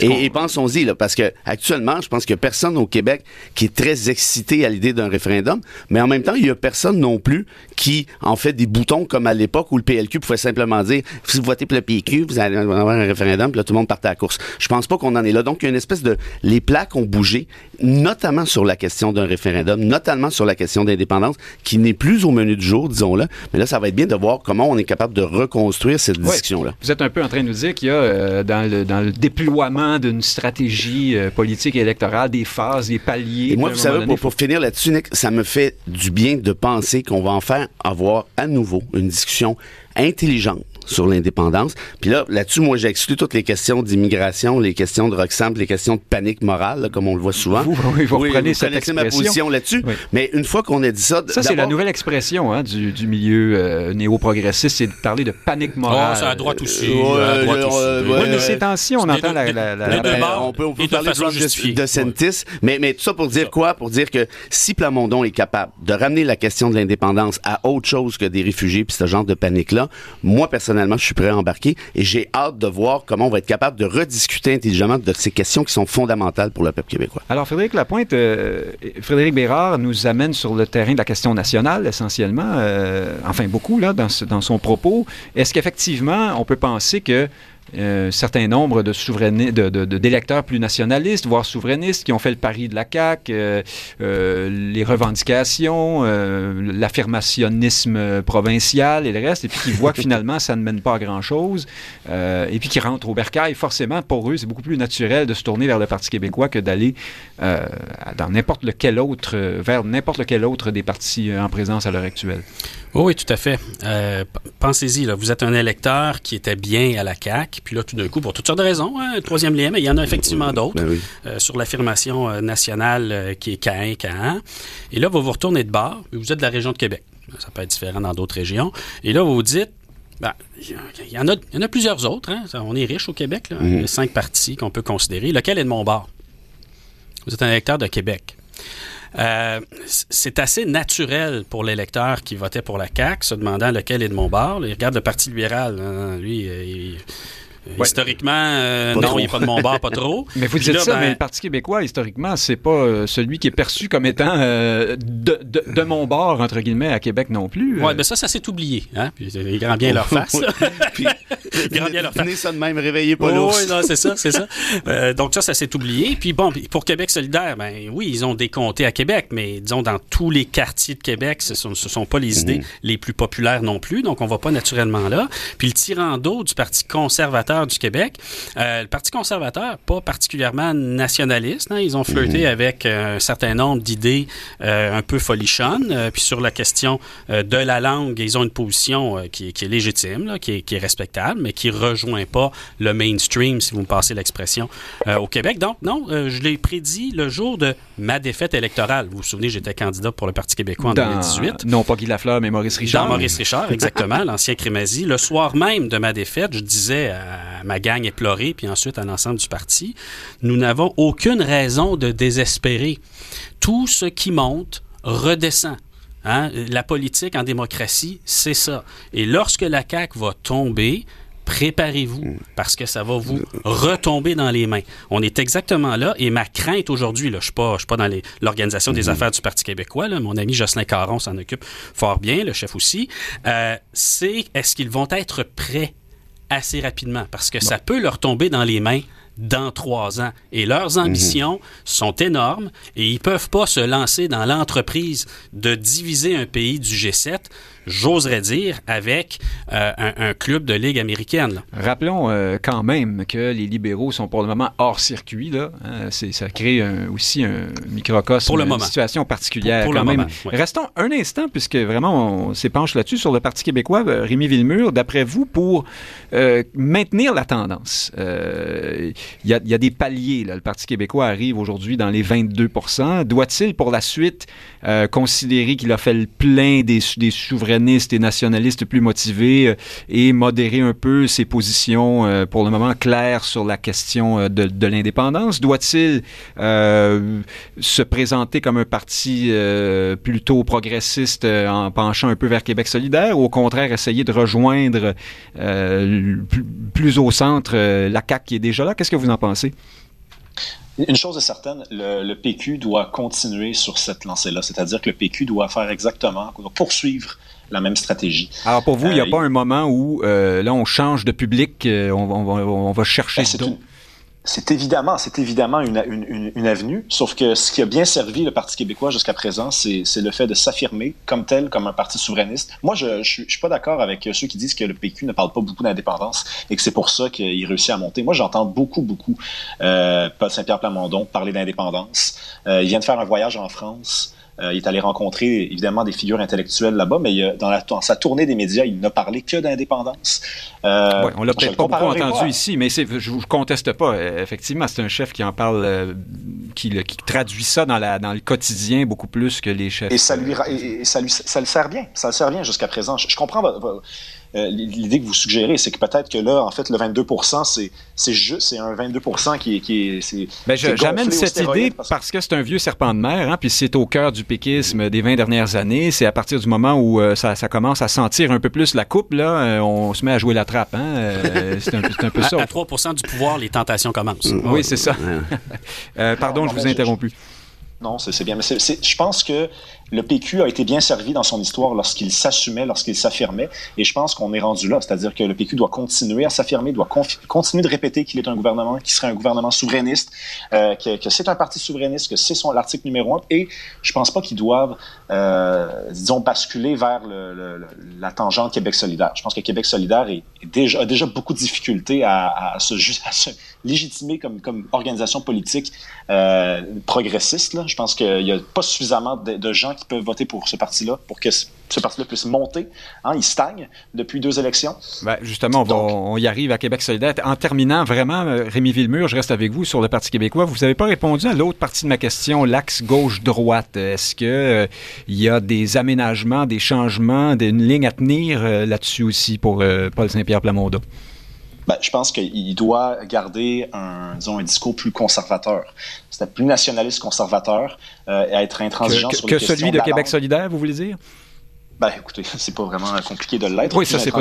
Et, pensons-y, là, parce que actuellement, je pense qu'il n'y a personne au Québec qui est très excité à l'idée d'un référendum, mais en même temps, il n'y a personne non plus qui en fait des boutons comme à l'époque où le PLQ pouvait simplement dire si vous votez pour le PQ, vous allez avoir un référendum, puis là, tout le monde partait à la course. Je pense pas qu'on en est là. Donc, il y a une espèce de... Les plaques ont bougé, notamment sur la question d'un référendum, notamment sur la question d'indépendance, qui n'est plus au menu du jour, disons-le. Mais là, ça va être bien de voir comment on est capable de reconstruire cette discussion-là. Vous êtes un peu en train de nous dire qu'il y a euh, dans, le, dans le déploiement d'une stratégie euh, politique et électorale, des phases, des paliers. Et moi, vous savez, pour, finir là-dessus, ça me fait du bien de penser qu'on va enfin avoir à nouveau une discussion intelligente sur l'indépendance. Puis là, là-dessus, moi, j'ai exclu toutes les questions d'immigration, les questions de Roxham, les questions de panique morale, comme on le voit souvent. Vous, vous, vous reprenez cette expression. ma position là-dessus. Mais une fois qu'on a dit ça... Ça, c'est la nouvelle expression hein, du, du, milieu euh, néo-progressiste, c'est de parler de panique morale. Oh, c'est à droite aussi. Euh, à droite aussi. oui, mais ces temps-ci, on entend la... la, la, ben, on peut, on peut parler de, de Sentis, mais, mais tout ça pour dire quoi? Pour dire que si Plamondon est capable de ramener la question de l'indépendance à autre chose que des réfugiés puis ce genre de panique-là, moi, personnellement, je suis prêt à embarquer et j'ai hâte de voir comment on va être capable de rediscuter intelligemment de ces questions qui sont fondamentales pour le peuple québécois. Alors, Frédéric Lapointe, euh, Frédéric Bérard nous amène sur le terrain de la question nationale, essentiellement, euh, enfin beaucoup, là, dans son propos. Est-ce qu'effectivement, on peut penser que un euh, certain nombre de, de, d'électeurs plus nationalistes, voire souverainistes, qui ont fait le pari de la CAQ, euh, euh, les revendications, l'affirmationnisme provincial et le reste, et puis qui voient que [LAUGHS] finalement, ça ne mène pas à grand-chose, et puis qui rentrent au bercail. Forcément, pour eux, c'est beaucoup plus naturel de se tourner vers le Parti québécois que d'aller dans n'importe lequel autre, vers n'importe lequel autre des partis en présence à l'heure actuelle. oui, tout à fait. pensez-y, là, vous êtes un électeur qui était bien à la CAQ, puis là, tout d'un coup, pour toutes sortes de raisons, hein, troisième lien, mais il y en a effectivement d'autres ben euh, sur l'affirmation euh, nationale euh, qui est Cain, Cain. Et là, vous vous retournez de bord, vous êtes de la région de Québec. Ça peut être différent dans d'autres régions. Et là, vous vous dites, ben, il y, en a, y en a plusieurs autres. Hein. On est riche au Québec. Là. Il y a cinq partis qu'on peut considérer. Lequel est de mon bord? Vous êtes un électeur de Québec. Euh, c'est assez naturel pour l'électeur qui votait pour la CAQ, se demandant lequel est de mon bord. Il regarde le Parti libéral. Hein. lui, il, Historiquement, euh, non, il n'est pas de mon bord, pas trop. [LAUGHS] mais vous dites ça, ben, mais le Parti québécois, historiquement, c'est pas euh, celui qui est perçu comme étant euh, de, de, de, mon bord, entre guillemets, à Québec non plus. Oui, mais ça, ça s'est oublié. Hein? Puis, ils grand bien leur [LAUGHS] face. [LAUGHS] Puis, grand bien leur face. ça de même, réveiller pas oh, Oui, non, c'est ça, c'est ça. donc ça, ça s'est oublié. Puis bon, pour Québec solidaire, ben oui, ils ont des comtés à Québec, mais disons, dans tous les quartiers de Québec, ce ne sont, pas les idées mhm. les plus populaires non plus. Donc, on va pas naturellement là. Puis le tirant d'eau du Parti conservateur du Québec. Euh, le Parti conservateur, pas particulièrement nationaliste. Hein. ils ont flirté mmh. avec euh, un certain nombre d'idées euh, un peu folichonnes. puis sur la question de la langue, ils ont une position qui, est légitime, qui, est, respectable, mais qui rejoint pas le mainstream, si vous me passez l'expression, au Québec. Donc, non, je l'ai prédit le jour de ma défaite électorale. Vous vous souvenez, j'étais candidat pour le Parti québécois en 2018. Non pas Guy Lafleur, mais Maurice Richard. Dans Maurice Richard, exactement, [LAUGHS] l'ancien Crémazie. Le soir même de ma défaite, je disais à ma gang éplorée, puis ensuite à l'ensemble du parti, nous n'avons aucune raison de désespérer. Tout ce qui monte redescend. Hein? La politique en démocratie, c'est ça. Et lorsque la CAQ va tomber, préparez-vous parce que ça va vous retomber dans les mains. On est exactement là et ma crainte aujourd'hui, je ne suis pas, pas dans l'organisation des hmm. affaires du Parti québécois, là, mon ami Jocelyn Caron s'en occupe fort bien, le chef aussi, euh, c'est est-ce qu'ils vont être prêts? Assez rapidement parce que ça peut leur tomber dans les mains dans trois ans. Et leurs ambitions sont énormes et ils peuvent pas se lancer dans l'entreprise de diviser un pays du G7 j'oserais dire, avec euh, un, club de Ligue américaine. Là. Rappelons euh, quand même que les libéraux sont pour le moment hors circuit. Là. Hein, ça crée aussi un microcosme, pour le une situation particulière quand même. Restons un instant, puisque vraiment on s'épanche là-dessus, sur le Parti québécois. Euh, Rémi Villemur, d'après vous, pour maintenir la tendance, il y, y, a des paliers. Là. Le Parti québécois arrive aujourd'hui dans les 22% Doit-il, pour la suite, considérer qu'il a fait le plein des, des souverainetés et nationalistes plus motivés euh, et modérer un peu ses positions euh, pour le moment claires sur la question euh, de, l'indépendance? Doit-il se présenter comme un parti plutôt progressiste en penchant un peu vers Québec solidaire ou au contraire essayer de rejoindre plus, au centre la CAQ qui est déjà là? Qu'est-ce que vous en pensez? Une chose est certaine, le, PQ doit continuer sur cette lancée-là, c'est-à-dire que le PQ doit faire exactement, doit poursuivre la même stratégie. Alors pour vous, il n'y a euh, pas un moment où euh, là on change de public, euh, on, on, va chercher ben, c'est évidemment, c'est évidemment une, une, une, avenue, sauf que ce qui a bien servi le Parti québécois jusqu'à présent, c'est le fait de s'affirmer comme tel, comme un parti souverainiste. Moi, je ne suis pas d'accord avec ceux qui disent que le PQ ne parle pas beaucoup d'indépendance et que c'est pour ça qu'il réussit à monter. Moi, j'entends beaucoup, beaucoup euh, Paul Saint-Pierre Plamondon parler d'indépendance. Euh, il vient de faire un voyage en France. Euh, il est allé rencontrer évidemment des figures intellectuelles là-bas, mais dans, la, sa tournée des médias, il n'a parlé que d'indépendance. Euh, ouais, on l'a peut-être pas beaucoup entendu ici, mais je ne conteste pas. Euh, effectivement, c'est un chef qui en parle, euh, qui, qui, traduit ça dans, la, dans le quotidien beaucoup plus que les chefs. Et ça lui, et, ça, lui ça le sert bien. Ça le sert bien jusqu'à présent. Je, je comprends euh, l'idée que vous suggérez, c'est que peut-être que là, en fait, le 22 c'est c'est juste, c'est un 22 qui est, qui est, ben, J'amène cette idée parce que, c'est un vieux serpent de mer, hein, puis c'est au cœur du péquisme des 20 dernières années. C'est à partir du moment où euh, ça, ça, commence à sentir un peu plus la coupe, là, euh, on se met à jouer la trappe. Hein, [LAUGHS] c'est un, un, peu ça. À, 3 du pouvoir, les tentations commencent. Oui, c'est ça. pardon, je vous ai interrompu. Non, c'est bien. Mais je pense que le PQ a été bien servi dans son histoire lorsqu'il s'assumait, lorsqu'il s'affirmait, et je pense qu'on est rendu là, c'est-à-dire que le PQ doit continuer à s'affirmer, doit continuer de répéter qu'il est un gouvernement qui serait un gouvernement souverainiste, euh, que, c'est un parti souverainiste, que c'est son l'article numéro un, et je pense pas qu'ils doivent, euh, disons, basculer vers la tangente Québec solidaire. Je pense que Québec solidaire a déjà beaucoup de difficultés à, se, légitimer comme, organisation politique euh, progressiste. Je pense qu'il y a pas suffisamment de, de gens qui peuvent voter pour ce parti-là, pour que ce parti-là puisse monter. Hein, il stagne depuis deux élections. Ben, justement, on, y arrive à Québec solidaire. En terminant, vraiment, euh, Rémi Villemur, je reste avec vous sur le Parti québécois. Vous n'avez pas répondu à l'autre partie de ma question, l'axe gauche-droite. Est-ce qu'il euh, y a des aménagements, des changements, une ligne à tenir euh, là-dessus aussi pour Paul Saint-Pierre Plamondon? Ben, je pense qu'il doit garder un, disons, un discours plus conservateur. C'est plus nationaliste conservateur, euh, et être intransigeant que, sur que celui de, Québec solidaire, vous voulez dire? Ben, écoutez, [LAUGHS] c'est pas vraiment compliqué de l'être. Oui, ça, c'est pas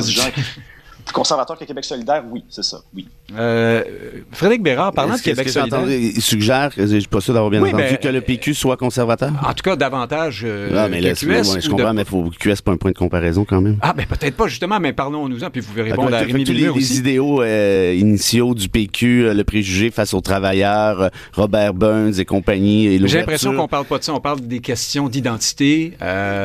conservateur que Québec solidaire, oui, c'est ça, oui. Euh, Frédéric Bérard, parlant de Québec solidaire... il suggère, je suis pas sûr d'avoir bien entendu, ben, que le PQ soit conservateur? En tout cas, davantage euh, ah, mais que QS. je comprends, mais faut, QS pas un point de comparaison quand même. Ah, ben peut-être pas, justement, mais parlons-nous-en, puis vous verrez répondre à Rémi les, les, idéaux euh, initiaux du PQ, euh, le préjugé face aux travailleurs, euh, Robert Burns et compagnie, J'ai l'impression qu'on parle pas de ça, on parle des questions d'identité,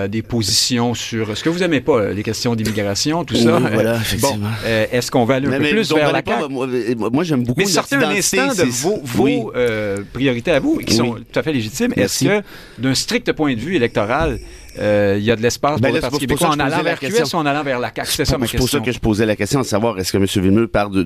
des positions sur... Ce que vous aimez pas, les questions d'immigration, tout ça? voilà, [LAUGHS] effectivement. Bon, est-ce qu'on va aller un peu plus vers la CAQ? Moi, j'aime beaucoup Mais sortez un instant de vos, vos euh, priorités à vous, qui sont tout à fait légitimes. Est-ce que, d'un strict point de vue électoral, euh, il y a de l'espace ben pour le Parti québécois en allant vers QS ou en allant vers la CAQ? C'est ça ma question. C'est pour ça que je posais la question de savoir est-ce que M. Villemeux parle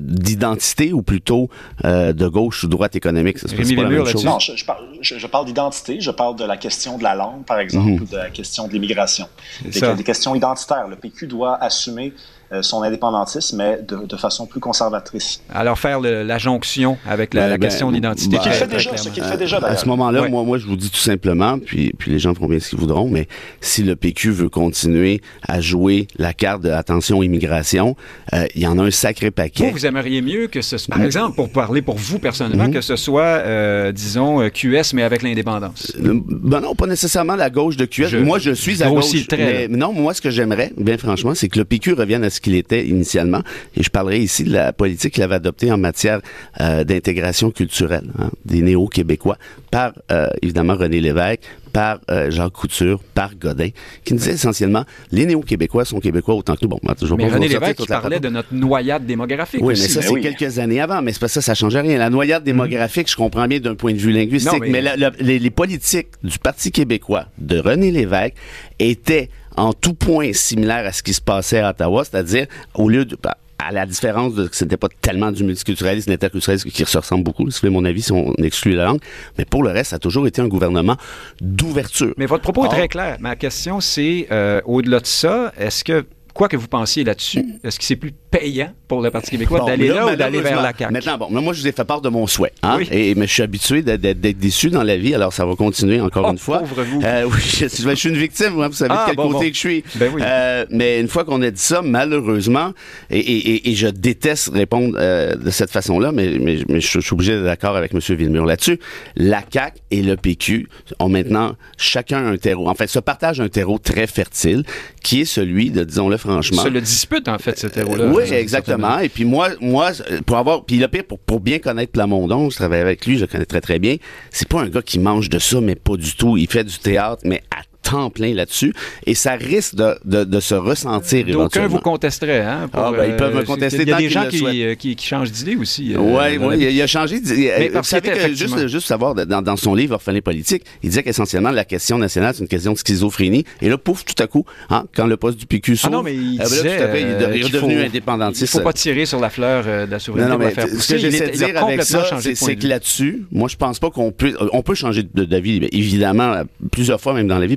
d'identité ou plutôt euh, de gauche ou droite économique? Ça, pas la même chose. Non, je, parle, je, parle d'identité. Je parle de la question de la langue, par exemple, mhm. ou de la question de l'immigration. Des, des questions identitaires. Le PQ doit assumer son indépendantisme, mais de, de, façon plus conservatrice. Alors faire le, la jonction avec la, ben, la ben, question d'identité. ce qu'il fait déjà, ce qu'il fait déjà À ce moment-là, moi, moi, je vous dis tout simplement, puis, puis les gens feront bien ce qu'ils voudront, mais si le PQ veut continuer à jouer la carte de attention immigration, euh, il y en a un sacré paquet. Vous, vous aimeriez mieux que ce soit, par exemple, pour parler pour vous personnellement, mhm. que ce soit, euh, disons, QS, mais avec l'indépendance? ben non, pas nécessairement la gauche de QS. moi, je suis à gauche. Mais, non, moi, ce que j'aimerais, bien franchement, c'est que le PQ revienne à ce qu'il était initialement. Et je parlerai ici de la politique qu'il avait adoptée en matière euh, d'intégration culturelle hein, des néo-québécois par, euh, évidemment, René Lévesque, par euh, Jacques Couture, par Godin, qui nous disait essentiellement les néo-québécois sont québécois autant que nous. Bon, moi, toujours Mais pas René Lévesque, la parlait de notre noyade démographique Oui, aussi. mais ça, Ben c'est oui. quelques années avant. Mais c'est pas ça, ça change rien. La noyade démographique, je comprends bien d'un point de vue linguistique, Non, mais, mais- la- la- les, les politiques du Parti québécois de René Lévesque étaient en tout point similaires à ce qui se passait à Ottawa, c'est-à-dire, au lieu de... À la différence de que ce n'était pas tellement du multiculturalisme, l'interculturalisme qui se ressemble beaucoup, voulez mon avis, si on exclut la langue. Mais pour le reste, ça a toujours été un gouvernement d'ouverture. Mais votre propos Or- est très clair. Ma question, c'est, euh, au-delà de ça, est-ce que, quoi que vous pensiez là-dessus, est-ce que c'est plus payant pour le Parti québécois Bon, d'aller là, ou d'aller vers la CAQ? Maintenant, bon, mais moi, je vous ai fait part de mon souhait. Hein? Oui. Et, mais je suis habitué d'être- déçu dans la vie, alors ça va continuer encore Oh, une fois. pauvre vous. Euh, oui, [LAUGHS] je, suis- je suis une victime, hein, vous savez Ah, de quel bon, côté bon. que je suis. Ben oui. Euh, mais une fois qu'on a dit ça, malheureusement, et, et- je déteste répondre euh, de cette façon-là, mais, mais, mais je, je suis obligé d'être d'accord avec M. Villemur là-dessus. La CAQ et le PQ ont maintenant chacun un terreau, en fait, se partagent un terreau très fertile, qui est celui de, disons-le franchement, Se le dispute, en fait, ce terreau-là. oui, Euh, exactement. Et puis moi, moi, euh, pour avoir, puis le pire, pour, pour bien connaître Plamondon, je travaille avec lui, je le connais très très bien. C'est pas un gars qui mange de ça, mais pas du tout. Il fait du théâtre, mais à temps plein là-dessus. Et ça risque de, de, de se ressentir éventuellement. vous contesteraient, hein? pour, Ah, ben, ils peuvent me euh, contester Il y a des gens qui, euh, qui, qui changent d'idée aussi. euh, Oui, oui, vie. il, a- il a changé. d'idée. Effectivement- juste, juste savoir, dans, dans son livre Orphané politique, il disait qu'essentiellement la question nationale, c'est une question de schizophrénie. Et là, pouf, tout à coup, hein, quand le poste du PQ Ah s'ouvre, non, mais il euh, ben là, disait tout à fait, il est de- euh, il est qu'il devenu faut- indépendantiste. Il faut pas tirer sur la fleur euh, de la souveraineté Non, non, mais faire ce que j'essaie de dire avec ça, c'est que là-dessus, moi, je pense pas qu'on peut, on peut changer d'avis, évidemment, euh, plusieurs fois, même dans la vie,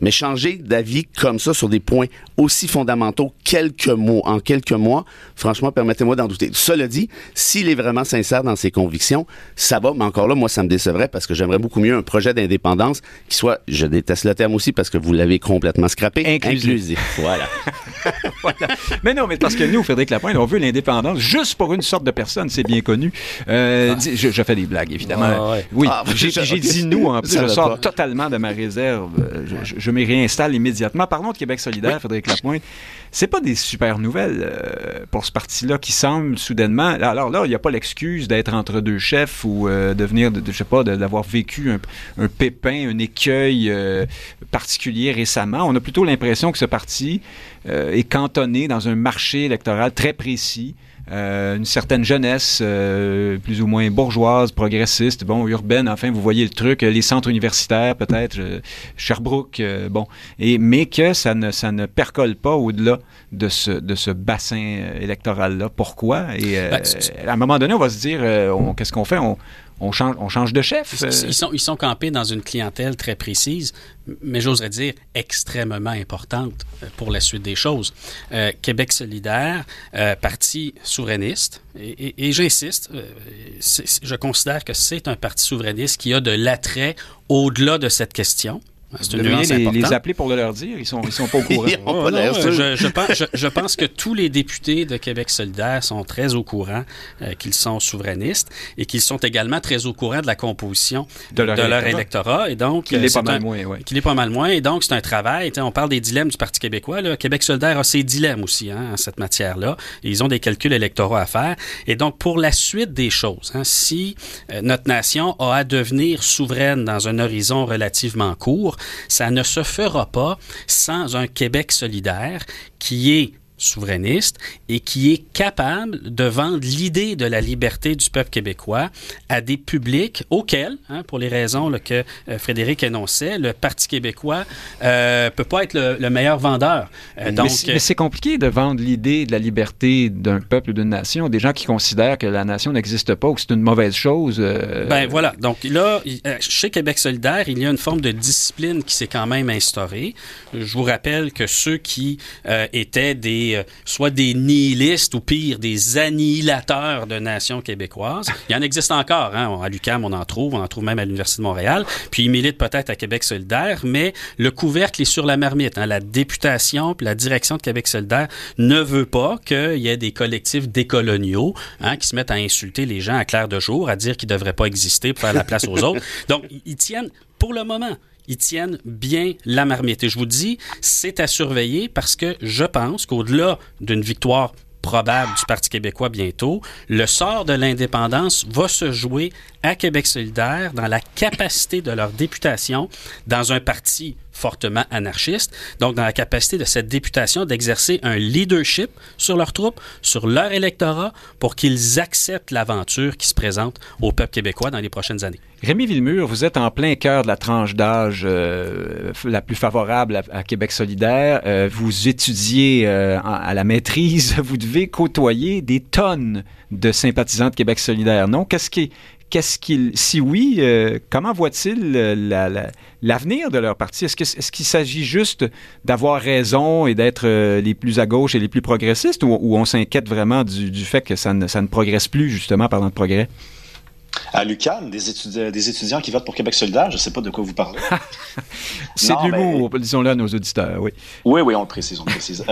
mais changer d'avis comme ça sur des points aussi fondamentaux, quelques mots, en quelques mois, franchement, permettez-moi d'en douter. Cela dit, s'il est vraiment sincère dans ses convictions, ça va, mais encore là, moi, ça me décevrait parce que j'aimerais beaucoup mieux un projet d'indépendance qui soit, je déteste le terme aussi parce que vous l'avez complètement scrappé, Inclusif. Voilà. [LAUGHS] Voilà. Mais non, mais parce que nous, Frédéric Lapointe, on veut l'indépendance juste pour une sorte de personne, c'est bien connu. Euh, dis- je, je fais des blagues, évidemment. Ah, ouais. Oui, Ah, j'ai [LAUGHS] dit [LAUGHS] nous, en plus, je sors pas. totalement de ma réserve. Je, je- je m'y réinstalle immédiatement. Parlons de Québec solidaire, Frédéric Lapointe. C'est pas des super nouvelles euh, pour ce parti-là qui semble soudainement... Alors là, il n'y a pas l'excuse d'être entre deux chefs ou euh, de venir, de, de- je sais pas, d'avoir vécu un, un pépin, un écueil euh, particulier récemment. On a plutôt l'impression que ce parti est cantonné dans un marché électoral très précis. Euh, une certaine jeunesse, euh, plus ou moins bourgeoise, progressiste, bon, urbaine, enfin, vous voyez le truc, les centres universitaires, peut-être, euh, Sherbrooke, euh, bon, et, mais que ça ne, ça ne percole pas au-delà de ce, de ce bassin euh, électoral-là. Pourquoi? Et euh, Ben, à un moment donné, on va se dire, euh, qu'est-ce qu'on fait? On, on, change, on change de chef? Ils, euh, ils sont, ils sont campés dans une clientèle très précise, mais j'oserais dire extrêmement importante euh, pour la suite des choses. Euh, Québec solidaire, euh, parti souverainiste, et, et- et j'insiste, je considère que c'est un parti souverainiste qui a de l'attrait au-delà de cette question. C'est vous une devriez nuance les, les appeler pour le leur dire. Ils sont, ils sont pas au courant. [LAUGHS] Oh, pas non, je, je pense, je, je pense que tous les députés de Québec solidaire sont très au courant euh, qu'ils sont souverainistes et qu'ils sont également très au courant de la composition De leur électorat. électorat. Et donc, Qu'il euh, pas c'est mal un- moins, ouais. Qu'il est pas mal moins. Et donc, c'est un travail. On parle des dilemmes du Parti québécois. Là. Québec solidaire a ses dilemmes aussi hein, en cette matière-là. Et ils ont des calculs électoraux à faire. Et donc, pour la suite des choses, hein, si euh, notre nation a à devenir souveraine dans un horizon relativement court, ça ne se fera pas sans un Québec solidaire qui est souverainiste et qui est capable de vendre l'idée de la liberté du peuple québécois à des publics auxquels, hein, pour les raisons là, que euh, Frédéric énonçait, le Parti québécois euh, peut pas être le, le meilleur vendeur. Euh, donc, mais c'est- mais c'est compliqué de vendre l'idée de la liberté d'un peuple ou d'une nation. Des gens qui considèrent que la nation n'existe pas ou que c'est une mauvaise chose. euh, Ben voilà. Donc là, euh, chez Québec solidaire, il y a une forme de discipline qui s'est quand même instaurée. Je vous rappelle que ceux qui euh, étaient des euh, soit des nihilistes ou pire des annihilateurs de nations québécoises, il y en existe encore. Hein? À l'UQAM, on en trouve, on en trouve même à l'Université de Montréal. Puis ils militent peut-être à Québec solidaire, mais le couvercle est sur la marmite. hein. La députation puis la direction de Québec solidaire ne veut pas qu'il y ait des collectifs décoloniaux hein, qui se mettent à insulter les gens à clair de jour, à dire qu'ils ne devraient pas exister pour faire la place aux autres. [LAUGHS] Donc, ils tiennent, pour le moment, ils tiennent bien la marmite. Et je vous dis, c'est à surveiller parce que je pense qu'au-delà d'une victoire probable du Parti québécois bientôt, le sort de l'indépendance va se jouer à Québec solidaire dans la capacité de leur députation dans un parti fortement anarchiste, donc dans la capacité de cette députation d'exercer un leadership sur leurs troupes, sur leur électorat, pour qu'ils acceptent l'aventure qui se présente au peuple québécois dans les prochaines années. Rémi Villemur, vous êtes en plein cœur de la tranche d'âge euh, la plus favorable à, Québec solidaire. Euh, vous étudiez euh, à la maîtrise. [LAUGHS] Vous devez côtoyer des tonnes de sympathisants de Québec solidaire, non? Qu'est-ce qui, qu'est-ce qu'il, si oui, euh, comment voit-il euh, l'avenir de leur parti? Est-ce, est-ce qu'il s'agit juste d'avoir raison et d'être euh, les plus à gauche et les plus progressistes ou, on s'inquiète vraiment du, fait que ça ne, ça ne progresse plus justement parlant de progrès? À l'UQAM, des, étudiants, des étudiants qui votent pour Québec solidaire, je ne sais pas de quoi vous parlez. [LAUGHS] C'est de l'humour, disons-le à nos auditeurs, oui. Oui, oui, on le précise, on le précise.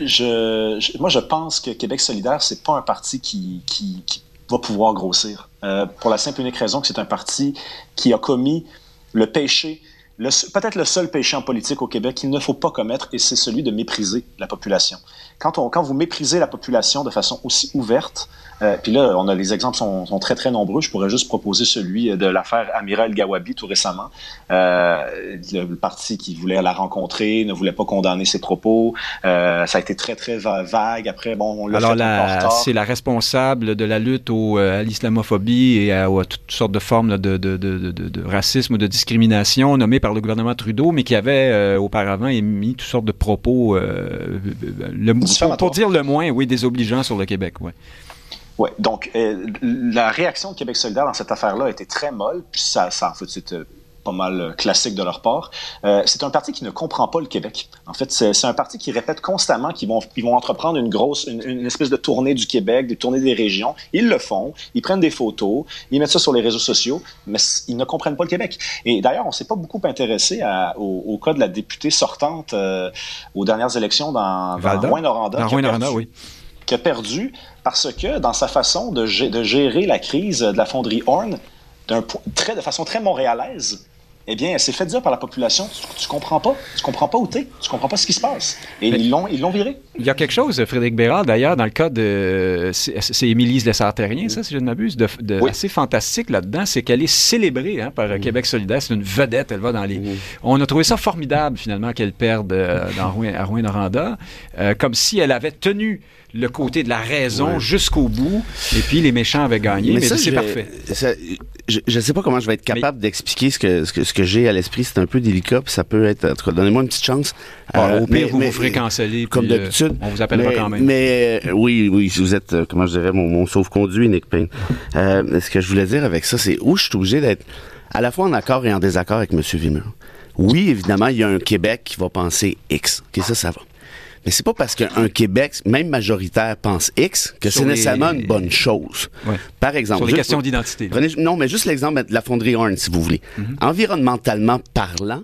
je, moi, je pense que Québec solidaire, c'est pas un parti qui, qui, qui va pouvoir grossir. Euh, pour la simple et unique raison que c'est un parti qui a commis le péché peut-être le seul péché en politique au Québec qu'il ne faut pas commettre, et c'est celui de mépriser la population. Quand, on, quand vous méprisez la population de façon aussi ouverte, euh, puis là, on a les exemples sont, sont, très très nombreux. Je pourrais juste proposer celui de l'affaire Amiral Gawabi tout récemment. Euh, le, parti qui voulait la rencontrer ne voulait pas condamner ses propos. Euh, ça a été très très vague. Après, bon, on l'a Alors c'est la responsable de la lutte au, euh, à l'islamophobie et à, à, toutes sortes de formes de, de, de, de, racisme ou de discrimination nommée par le gouvernement Trudeau, mais qui avait auparavant émis toutes sortes de propos, pour, dire le moins, oui, désobligeants sur le Québec. Ouais. Oui, donc euh, la réaction de Québec solidaire dans cette affaire-là a été très molle, puis ça, ça en fait, pas mal euh, classique de leur part. Euh, c'est un parti qui ne comprend pas le Québec. En fait, c'est un parti qui répète constamment qu'ils vont, ils vont entreprendre une grosse, une, espèce de tournée du Québec, des tournées des régions. Ils le font, ils prennent des photos, ils mettent ça sur les réseaux sociaux, mais ils ne comprennent pas le Québec. Et d'ailleurs, on s'est pas beaucoup intéressé au, cas de la députée sortante euh, aux dernières élections dans, dans Rouen-Noranda. Rouen-Noranda, oui qui a perdu parce que dans sa façon de, de gérer la crise de la fonderie Horn, très, de façon très montréalaise, eh bien, c'est fait dire par la population, tu, tu comprends pas, tu comprends pas où t'es, tu comprends pas ce qui se passe. Et ils l'ont, ils l'ont viré. Il y a quelque chose, Frédéric Bérard, d'ailleurs, dans le cas de, c'est Émilie Lessard-Terrien, ça, si je ne m'abuse, de, assez fantastique là-dedans, c'est qu'elle est célébrée hein, par Québec solidaire, c'est une vedette, elle va dans les... On a trouvé ça formidable, finalement, qu'elle perde euh, dans Rouen, à Rouen-Noranda, euh, comme si elle avait tenu le côté de la raison jusqu'au bout, et puis les méchants avaient gagné, mais, c'est parfait. je ne sais pas comment je vais être capable d'expliquer ce que, ce que, ce que j'ai à l'esprit. C'est un peu délicat, puis ça peut être... En tout cas, donnez-moi une petite chance. Ah, au pire, vous vous ferez canceller. Comme euh, d'habitude. on vous appellera quand même. Mais euh, oui, oui, vous êtes, euh, comment je dirais, mon, mon sauve-conduit, Nick Payne. ce que je voulais dire avec ça, c'est où je suis obligé d'être à la fois en accord et en désaccord avec M. Vimeux. Oui, évidemment, il y a un Québec qui va penser X. OK, ça, ça va. Mais c'est pas parce qu'un Québec, même majoritaire, pense X que c'est nécessairement une bonne chose. Par exemple. Sur les questions d'identité. Non, mais juste l'exemple de la fonderie Horn, si vous voulez. Mm-hmm. Environnementalement parlant,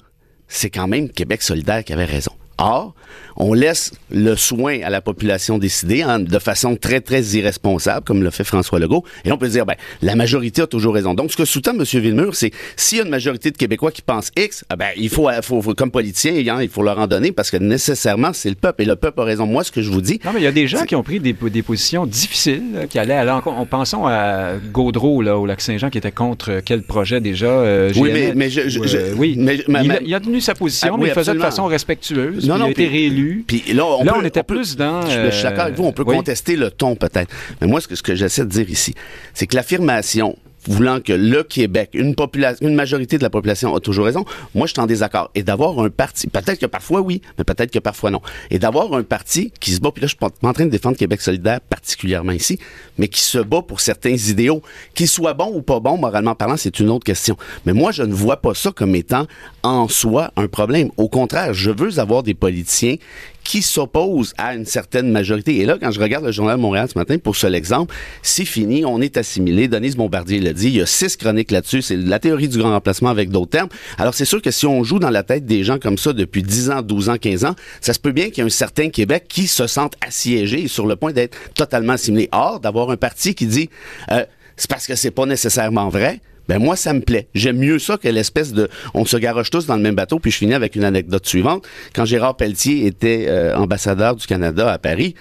c'est quand même Québec solidaire qui avait raison. Or, on laisse le soin à la population décider hein, de façon très, très irresponsable, comme le fait François Legault. Et on peut dire, ben, la majorité a toujours raison. Donc, ce que sous-tend M. Villemur, c'est s'il y a une majorité de Québécois qui pense X, ah ben, il faut, faut, comme politicien, hein, il faut leur en donner parce que nécessairement, c'est le peuple. Et le peuple a raison. Moi, ce que je vous dis. Non, mais il y a des gens qui ont pris des, des positions difficiles, qui allaient à l'encontre. En pensant à Gaudreau, là, au Lac-Saint-Jean, qui était contre quel projet déjà? Euh, oui, mais, mais je, euh, oui. Mais, il, a, tenu sa position, ah mais il faisait de façon respectueuse. Non, non, il a été réélu. Puis là, on, on était plus dans. Je, suis d'accord avec vous, on peut contester le ton peut-être. Mais moi, ce que, ce que j'essaie de dire ici, c'est que l'affirmation voulant que le Québec, une population, une majorité de la population a toujours raison. Moi, je suis en désaccord. Et d'avoir un parti, peut-être que parfois oui, mais peut-être que parfois non. Et d'avoir un parti qui se bat, puis là, je suis en train de défendre Québec solidaire particulièrement ici, mais qui se bat pour certains idéaux, qu'ils soient bons ou pas bons, moralement parlant, c'est une autre question. Mais moi, je ne vois pas ça comme étant en soi un problème. Au contraire, je veux avoir des politiciens qui s'oppose à une certaine majorité. Et là, quand je regarde le Journal Montréal ce matin, pour seul exemple, c'est fini, on est assimilé. Denise Bombardier l'a dit, il y a six chroniques là-dessus. C'est la théorie du grand remplacement avec d'autres termes. Alors, c'est sûr que si on joue dans la tête des gens comme ça depuis 10 ans, 12 ans, 15 ans, ça se peut bien qu'il y ait un certain Québec qui se sente assiégé et sur le point d'être totalement assimilé. Or, d'avoir un parti qui dit... Euh, c'est parce que c'est pas nécessairement vrai Ben moi, ça me plaît. J'aime mieux ça que l'espèce de... On se garoche tous dans le même bateau, puis je finis avec une anecdote suivante. Quand Gérard Pelletier était euh, ambassadeur du Canada à Paris,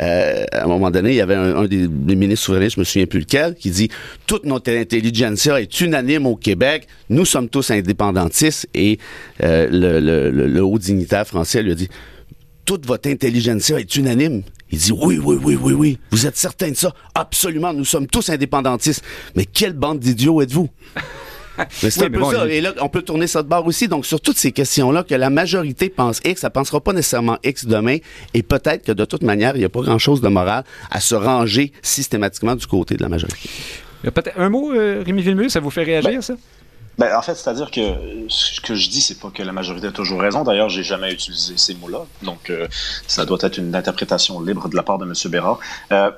euh, à un moment donné, il y avait un, des, ministres souverainistes, je me souviens plus lequel, qui dit « Toute notre intelligentsia est unanime au Québec. Nous sommes tous indépendantistes. » Et euh, le, le, le haut dignitaire français lui a dit « Toute votre intelligentsia est unanime. » Il dit oui, oui, oui, oui, oui. Vous êtes certain de ça? Absolument. Nous sommes tous indépendantistes. Mais quelle bande d'idiots êtes-vous? [LAUGHS] Mais c'est un peu ça. Et là, on peut tourner ça de bord aussi. Donc, sur toutes ces questions-là, que la majorité pense X, ça pensera pas nécessairement X demain. Et peut-être que de toute manière, il n'y a pas grand-chose de moral à se ranger systématiquement du côté de la majorité. Peut-être un mot, euh, Rémi Villemur, ça vous fait réagir, ben, ça? Ben, en fait, c'est-à-dire que ce que je dis, c'est pas que la majorité a toujours raison. D'ailleurs, j'ai jamais utilisé ces mots-là. Donc, euh, ça doit être une interprétation libre de la part de M. Bérard. Euh,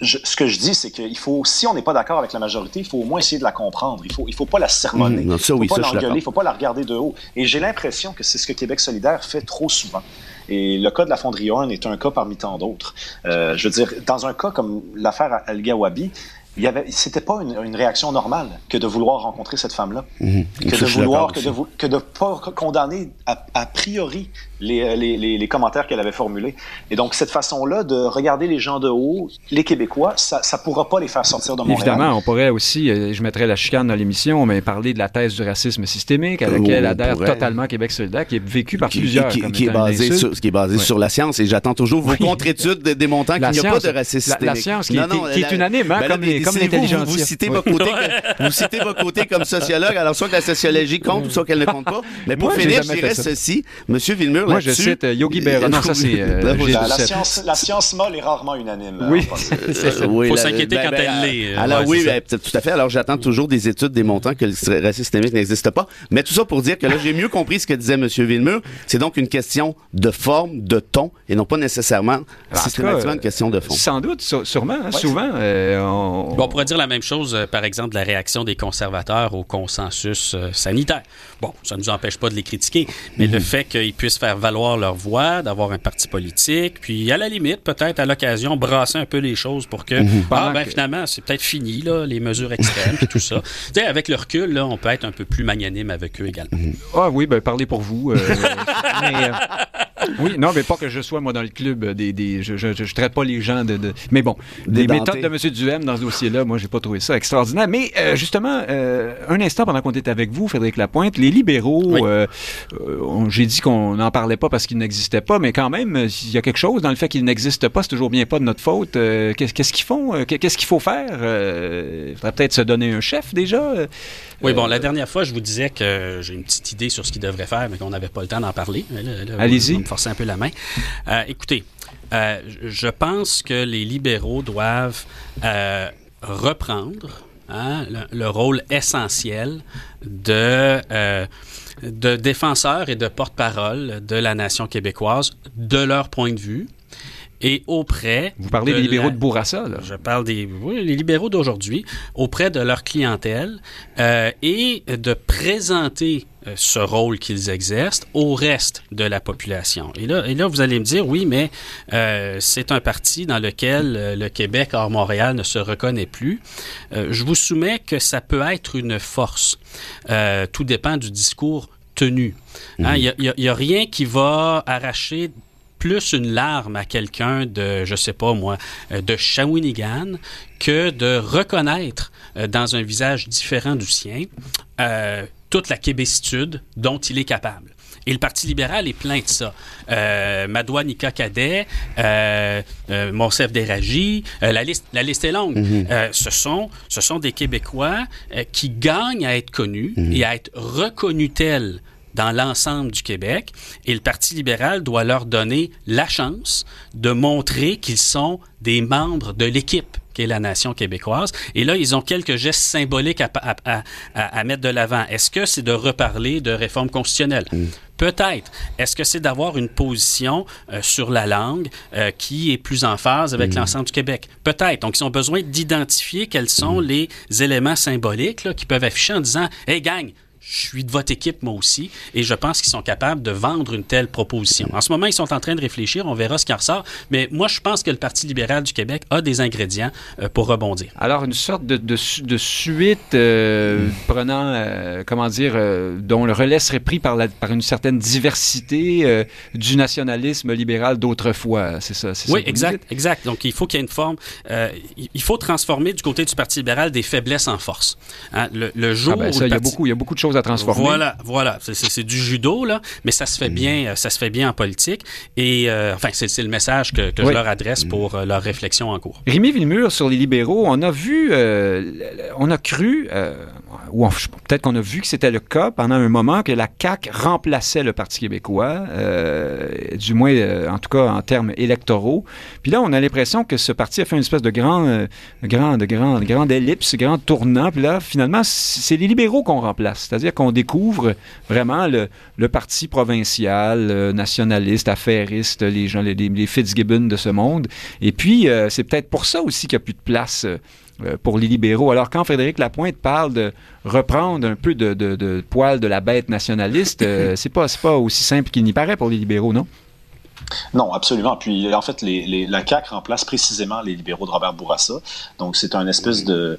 ce que je dis, c'est qu'il faut, si on n'est pas d'accord avec la majorité, il faut au moins essayer de la comprendre. Il faut, il faut pas la sermonner. Mmh, ça, il faut pas l'engueuler, il faut pas la regarder de haut. Et j'ai l'impression que c'est ce que Québec solidaire fait trop souvent. Et le cas de la fonderie Horn est un cas parmi tant d'autres. Euh, je veux dire, dans un cas comme l'affaire Al-Gawabi, il y avait, c'était pas une, une, réaction normale que de vouloir rencontrer cette femme-là, mmh. que, de vouloir, que de, que de pas condamner a, a priori les, les, les, commentaires qu'elle avait formulés. Et donc, cette façon-là de regarder les gens de haut, les Québécois, ça ne pourra pas les faire sortir de Montréal. Évidemment, on pourrait aussi, euh, je mettrais la chicane dans l'émission, mais parler de la thèse du racisme systémique à laquelle oh, adhère totalement Québec solidaire, qui est vécu par plusieurs. Qui, qui, est basé sur, qui est basé sur la science. Et j'attends toujours vos contre-études démontrant qu'il n'y a pas de racisme systémique. La, science qui, non, non, qui est unanime, hein, ben comme, les, comme l'intelligence. Vous, vous, citez vos côtés, vous citez vos côtés comme sociologue, alors soit que la sociologie compte ou soit qu'elle ne compte pas. Mais pour finir, je dirais ceci, Monsieur Villemur, Moi, je cite euh, Yogi Berra. Non, ça, c'est. Euh, la, science, la science molle est rarement unanime. Oui. Il [LAUGHS] faut s'inquiéter quand ben, elle l'est. Euh, alors, oui, ben, tout à fait. Alors, j'attends toujours des études démontrant que le racisme systémique n'existe pas. Mais tout ça pour dire que là, j'ai mieux compris ce que disait M. Villemur. C'est donc une question de forme, de ton, et non pas nécessairement systématiquement une question de fond. Sans doute, sûrement. Hein, souvent. on... on pourrait dire la même chose, par exemple, de la réaction des conservateurs au consensus sanitaire. Bon, ça ne nous empêche pas de les critiquer, mais le mhm. fait qu'ils puissent faire valoir leur voix, d'avoir un parti politique, puis à la limite, peut-être à l'occasion, brasser un peu les choses pour que, mhm. ah, ben, finalement, c'est peut-être fini, là, les mesures extrêmes et tout ça. [LAUGHS] Tu sais, avec le recul, là, on peut être un peu plus magnanime avec eux également. Mhm. Ah oui, ben, parlez pour vous. Euh, [LAUGHS] mais, euh, oui, non, mais pas que je sois, moi, dans le club des. des je, je, traite pas les gens de. mais bon, des méthodes de M. Duhem dans ce dossier-là, moi, j'ai pas trouvé ça extraordinaire. Mais euh, justement, euh, un instant pendant qu'on était avec vous, Frédéric Lapointe, les libéraux, euh, j'ai dit qu'on n'en parlait pas parce qu'ils n'existaient pas, mais quand même, il y a quelque chose dans le fait qu'ils n'existent pas, c'est toujours bien pas de notre faute. Qu'est-ce qu'ils font? Qu'est-ce qu'il faut faire? Il faudrait peut-être se donner un chef déjà. Oui, bon, la dernière fois, je vous disais que j'ai une petite idée sur ce qu'ils devraient faire, mais qu'on n'avait pas le temps d'en parler. Allez-y forcer un peu la main. Écoutez, euh, je pense que les libéraux doivent euh, reprendre hein, le, rôle essentiel de, de défenseur et de porte-parole de la nation québécoise, de leur point de vue et auprès. Vous parlez des libéraux de Bourassa, là? Je parle des oui, les libéraux d'aujourd'hui, auprès de leur clientèle euh, et de présenter euh, ce rôle qu'ils exercent au reste de la population. Et là, et là vous allez me dire, oui, mais euh, c'est un parti dans lequel euh, le Québec hors Montréal ne se reconnaît plus. Euh, je vous soumets que ça peut être une force. Tout dépend du discours tenu. Hein, il n'y a, a, a, rien qui va arracher plus une larme à quelqu'un de, je sais pas moi, euh, de Shawinigan que de reconnaître euh, dans un visage différent du sien euh, toute la québécitude dont il est capable. Et le Parti libéral est plein de ça. Euh, Madoua Nika Cadet, euh, euh, Monsef la, liste, la liste est longue. Mhm. ce, sont, ce sont des Québécois qui gagnent à être connus mhm. et à être reconnus tels dans l'ensemble du Québec et le Parti libéral doit leur donner la chance de montrer qu'ils sont des membres de l'équipe qu'est la nation québécoise. Et là, ils ont quelques gestes symboliques à, à, à, à mettre de l'avant. Est-ce que c'est de reparler de réforme constitutionnelle? Mm. Peut-être. Est-ce que c'est d'avoir une position euh, sur la langue euh, qui est plus en phase avec mm. l'ensemble du Québec? Peut-être. Donc, ils ont besoin d'identifier quels sont mm. les éléments symboliques là, qu'ils peuvent afficher en disant Hey, gang, je suis de votre équipe, moi aussi, et je pense qu'ils sont capables de vendre une telle proposition. En ce moment, ils sont en train de réfléchir, on verra ce qui en ressort, mais moi, je pense que le Parti libéral du Québec a des ingrédients euh, pour rebondir. Alors, une sorte de, de, de suite euh, prenant, euh, comment dire, dont le relais serait pris par, la, par une certaine diversité du nationalisme libéral d'autrefois, c'est ça? Oui, ça exact, exact. Donc, il faut qu'il y ait une forme, il faut transformer du côté du Parti libéral des faiblesses en force. Hein, le, le jour Ah ben, où ça, il y, a beaucoup, il y a beaucoup de choses à transformer. Voilà, voilà. C'est- du judo, là, mais ça se fait bien, euh, ça se fait bien en politique. Et, euh, enfin, c'est le message que, que Oui. je leur adresse pour euh, leur réflexion en cours. Rémi Villemur sur les libéraux, on a vu, on a cru, ou peut-être qu'on a vu que c'était le cas pendant un moment que la CAQ remplaçait le Parti québécois, euh, du moins euh, en tout cas en termes électoraux. Puis là, on a l'impression que ce parti a fait une espèce de grand, euh, grand, grand, de grande ellipse, grand tournant. Puis là, finalement, c'est les libéraux qu'on remplace. C'est-à-dire qu'on découvre vraiment le, parti provincial, nationaliste, affairiste, les gens, les, les de ce monde. Et puis, c'est peut-être pour ça aussi qu'il n'y a plus de place pour les libéraux. Alors, quand Frédéric Lapointe parle de reprendre un peu de, de, de poil de la bête nationaliste, euh, [LAUGHS] c'est pas, c'est pas aussi simple qu'il n'y paraît pour les libéraux, non? Non, absolument. Puis en fait, les, les- la CAQ remplace précisément les libéraux de Robert Bourassa. Donc c'est un espèce de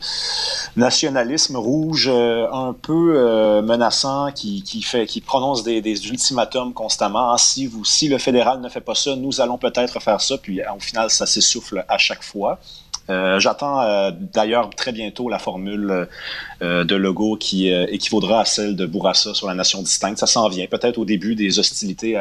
nationalisme rouge euh, un peu euh, menaçant qui, qui fait, qui prononce des, des ultimatums constamment. Ah, si vous, si le fédéral ne fait pas ça, nous allons peut-être faire ça. Puis au final, ça s'essouffle à chaque fois. Euh, J'attends euh, d'ailleurs très bientôt la formule euh, de logo qui équivaudra à celle de Bourassa sur la nation distincte. Ça s'en vient, peut-être au début des hostilités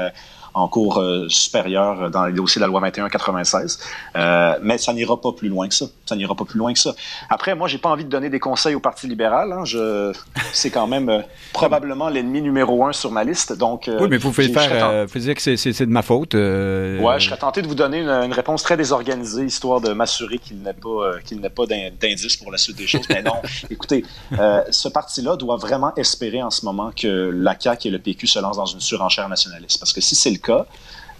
en cours euh, supérieur dans les dossiers de la loi 2196. Euh, mais ça n'ira pas plus loin que ça. Ça n'ira pas plus loin que ça. Après, moi, j'ai pas envie de donner des conseils au Parti libéral. Hein. Je, c'est quand même euh, [LAUGHS] probablement l'ennemi numéro un sur ma liste. Donc, euh, oui, mais vous pouvez faire, euh, vous dire que c'est- de ma faute. euh, Ouais, je serais tenté de vous donner une, une réponse très désorganisée, histoire de m'assurer qu'il n'ait pas, euh, qu'il pas d'in- d'indice pour la suite des choses. Mais non, [LAUGHS] écoutez, euh, ce parti-là doit vraiment espérer en ce moment que la CAQ et le PQ se lancent dans une surenchère nationaliste. Parce que si c'est le cas,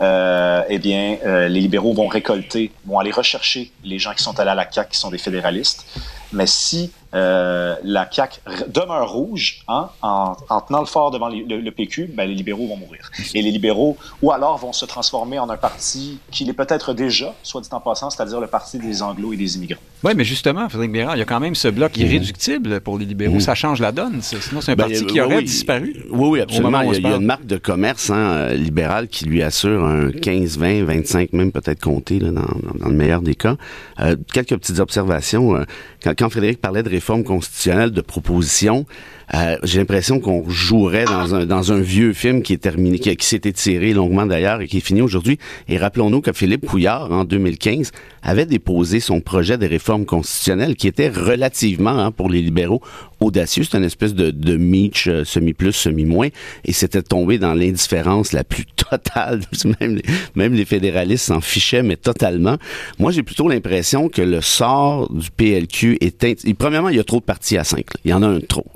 euh, eh bien, euh, les libéraux vont récolter, vont aller rechercher les gens qui sont allés à la CAQ, qui sont des fédéralistes. Mais si euh, la CAQ demeure rouge hein, en, en tenant le fort devant les- le, le PQ, ben, les libéraux vont mourir. Et les libéraux, ou alors vont se transformer en un parti qui l'est peut-être déjà, soit dit en passant, c'est-à-dire le parti des Anglo et des immigrants. Oui, mais justement, Frédéric Bérard, il y a quand même ce bloc irréductible pour les libéraux. Ça change la donne. Sinon, c'est un Ben, parti a- qui aurait oui, disparu. Oui, oui, absolument. Il y a, il y a une marque de commerce hein, euh, libérale qui lui assure un 15, 20, 25, même peut-être compté là, dans, dans- dans le meilleur des cas. Euh, quelques petites observations. Euh, Quand, Frédéric parlait de réforme constitutionnelle, de proposition, euh, j'ai l'impression qu'on jouerait dans un, dans un vieux film qui est terminé, qui, qui s'est étiré longuement d'ailleurs et qui est fini aujourd'hui. Et rappelons-nous que Philippe Couillard, en 2015, avait déposé son projet de réforme constitutionnelle qui était relativement, hein, pour les libéraux, audacieux. C'est une espèce de, de Mitch euh, semi-plus, semi-moins. Et c'était tombé dans l'indifférence la plus totale. [LAUGHS] même, les, même les fédéralistes s'en fichaient, mais totalement. Moi, j'ai plutôt l'impression que le sort du PLQ est... Premièrement, il y a trop de partis à cinq. Il y en a un trop.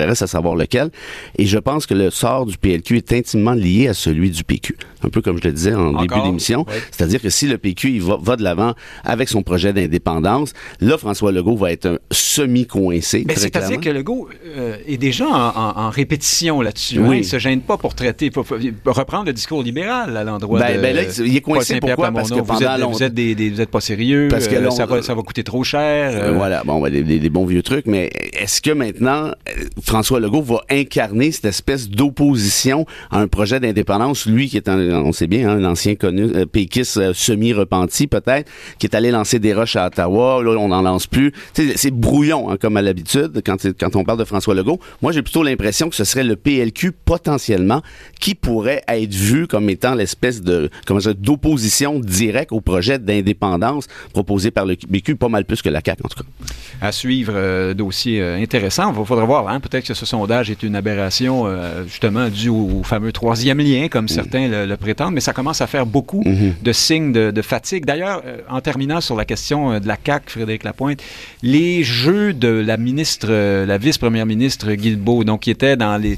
C'est reste à savoir lequel. Et je pense que le sort du PLQ est intimement lié à celui du PQ. Un peu comme je le disais en début d'émission. Oui. C'est-à-dire que si le PQ il va, va de l'avant avec son projet d'indépendance, là, François Legault va être un semi-coincé. Mais c'est-à-dire que Legault euh, est déjà en, en- en répétition là-dessus. Oui. hein. Il se gêne pas pour traiter, pour, pour reprendre le discours libéral à l'endroit Ben- de. ben là, il est coincé. Pourquoi? Parce que vous êtes, longtemps- vous êtes des, des- vous êtes pas sérieux. Parce que euh, ça, va, ça va coûter trop cher. Euh, voilà, bon, ben, des, des- bons vieux trucs, mais est-ce que maintenant François Legault va incarner cette espèce d'opposition à un projet d'indépendance, lui qui est, un, on sait bien, hein, un ancien connu, euh, péquiste euh, semi-repenti peut-être, qui est allé lancer des roches à Ottawa, là on n'en lance plus. C'est brouillon hein, comme à l'habitude quand, on parle de François Legault. Moi j'ai plutôt l'impression que ce serait le PLQ potentiellement qui pourrait être vu comme étant l'espèce de comment dire, d'opposition directe au projet d'indépendance proposé par le PQ, pas mal plus que la CAQ en tout cas. à suivre euh, dossier intéressant. Il faudra voir. Hein, Peut-être que ce sondage est une aberration euh, justement due au, au fameux troisième lien, comme certains le, le prétendent, mais ça commence à faire beaucoup de signes de, de fatigue. D'ailleurs, euh, en terminant sur la question euh, de la CAQ, Frédéric Lapointe, les jeux de la ministre, la vice-première ministre Guilbeault, donc qui était dans les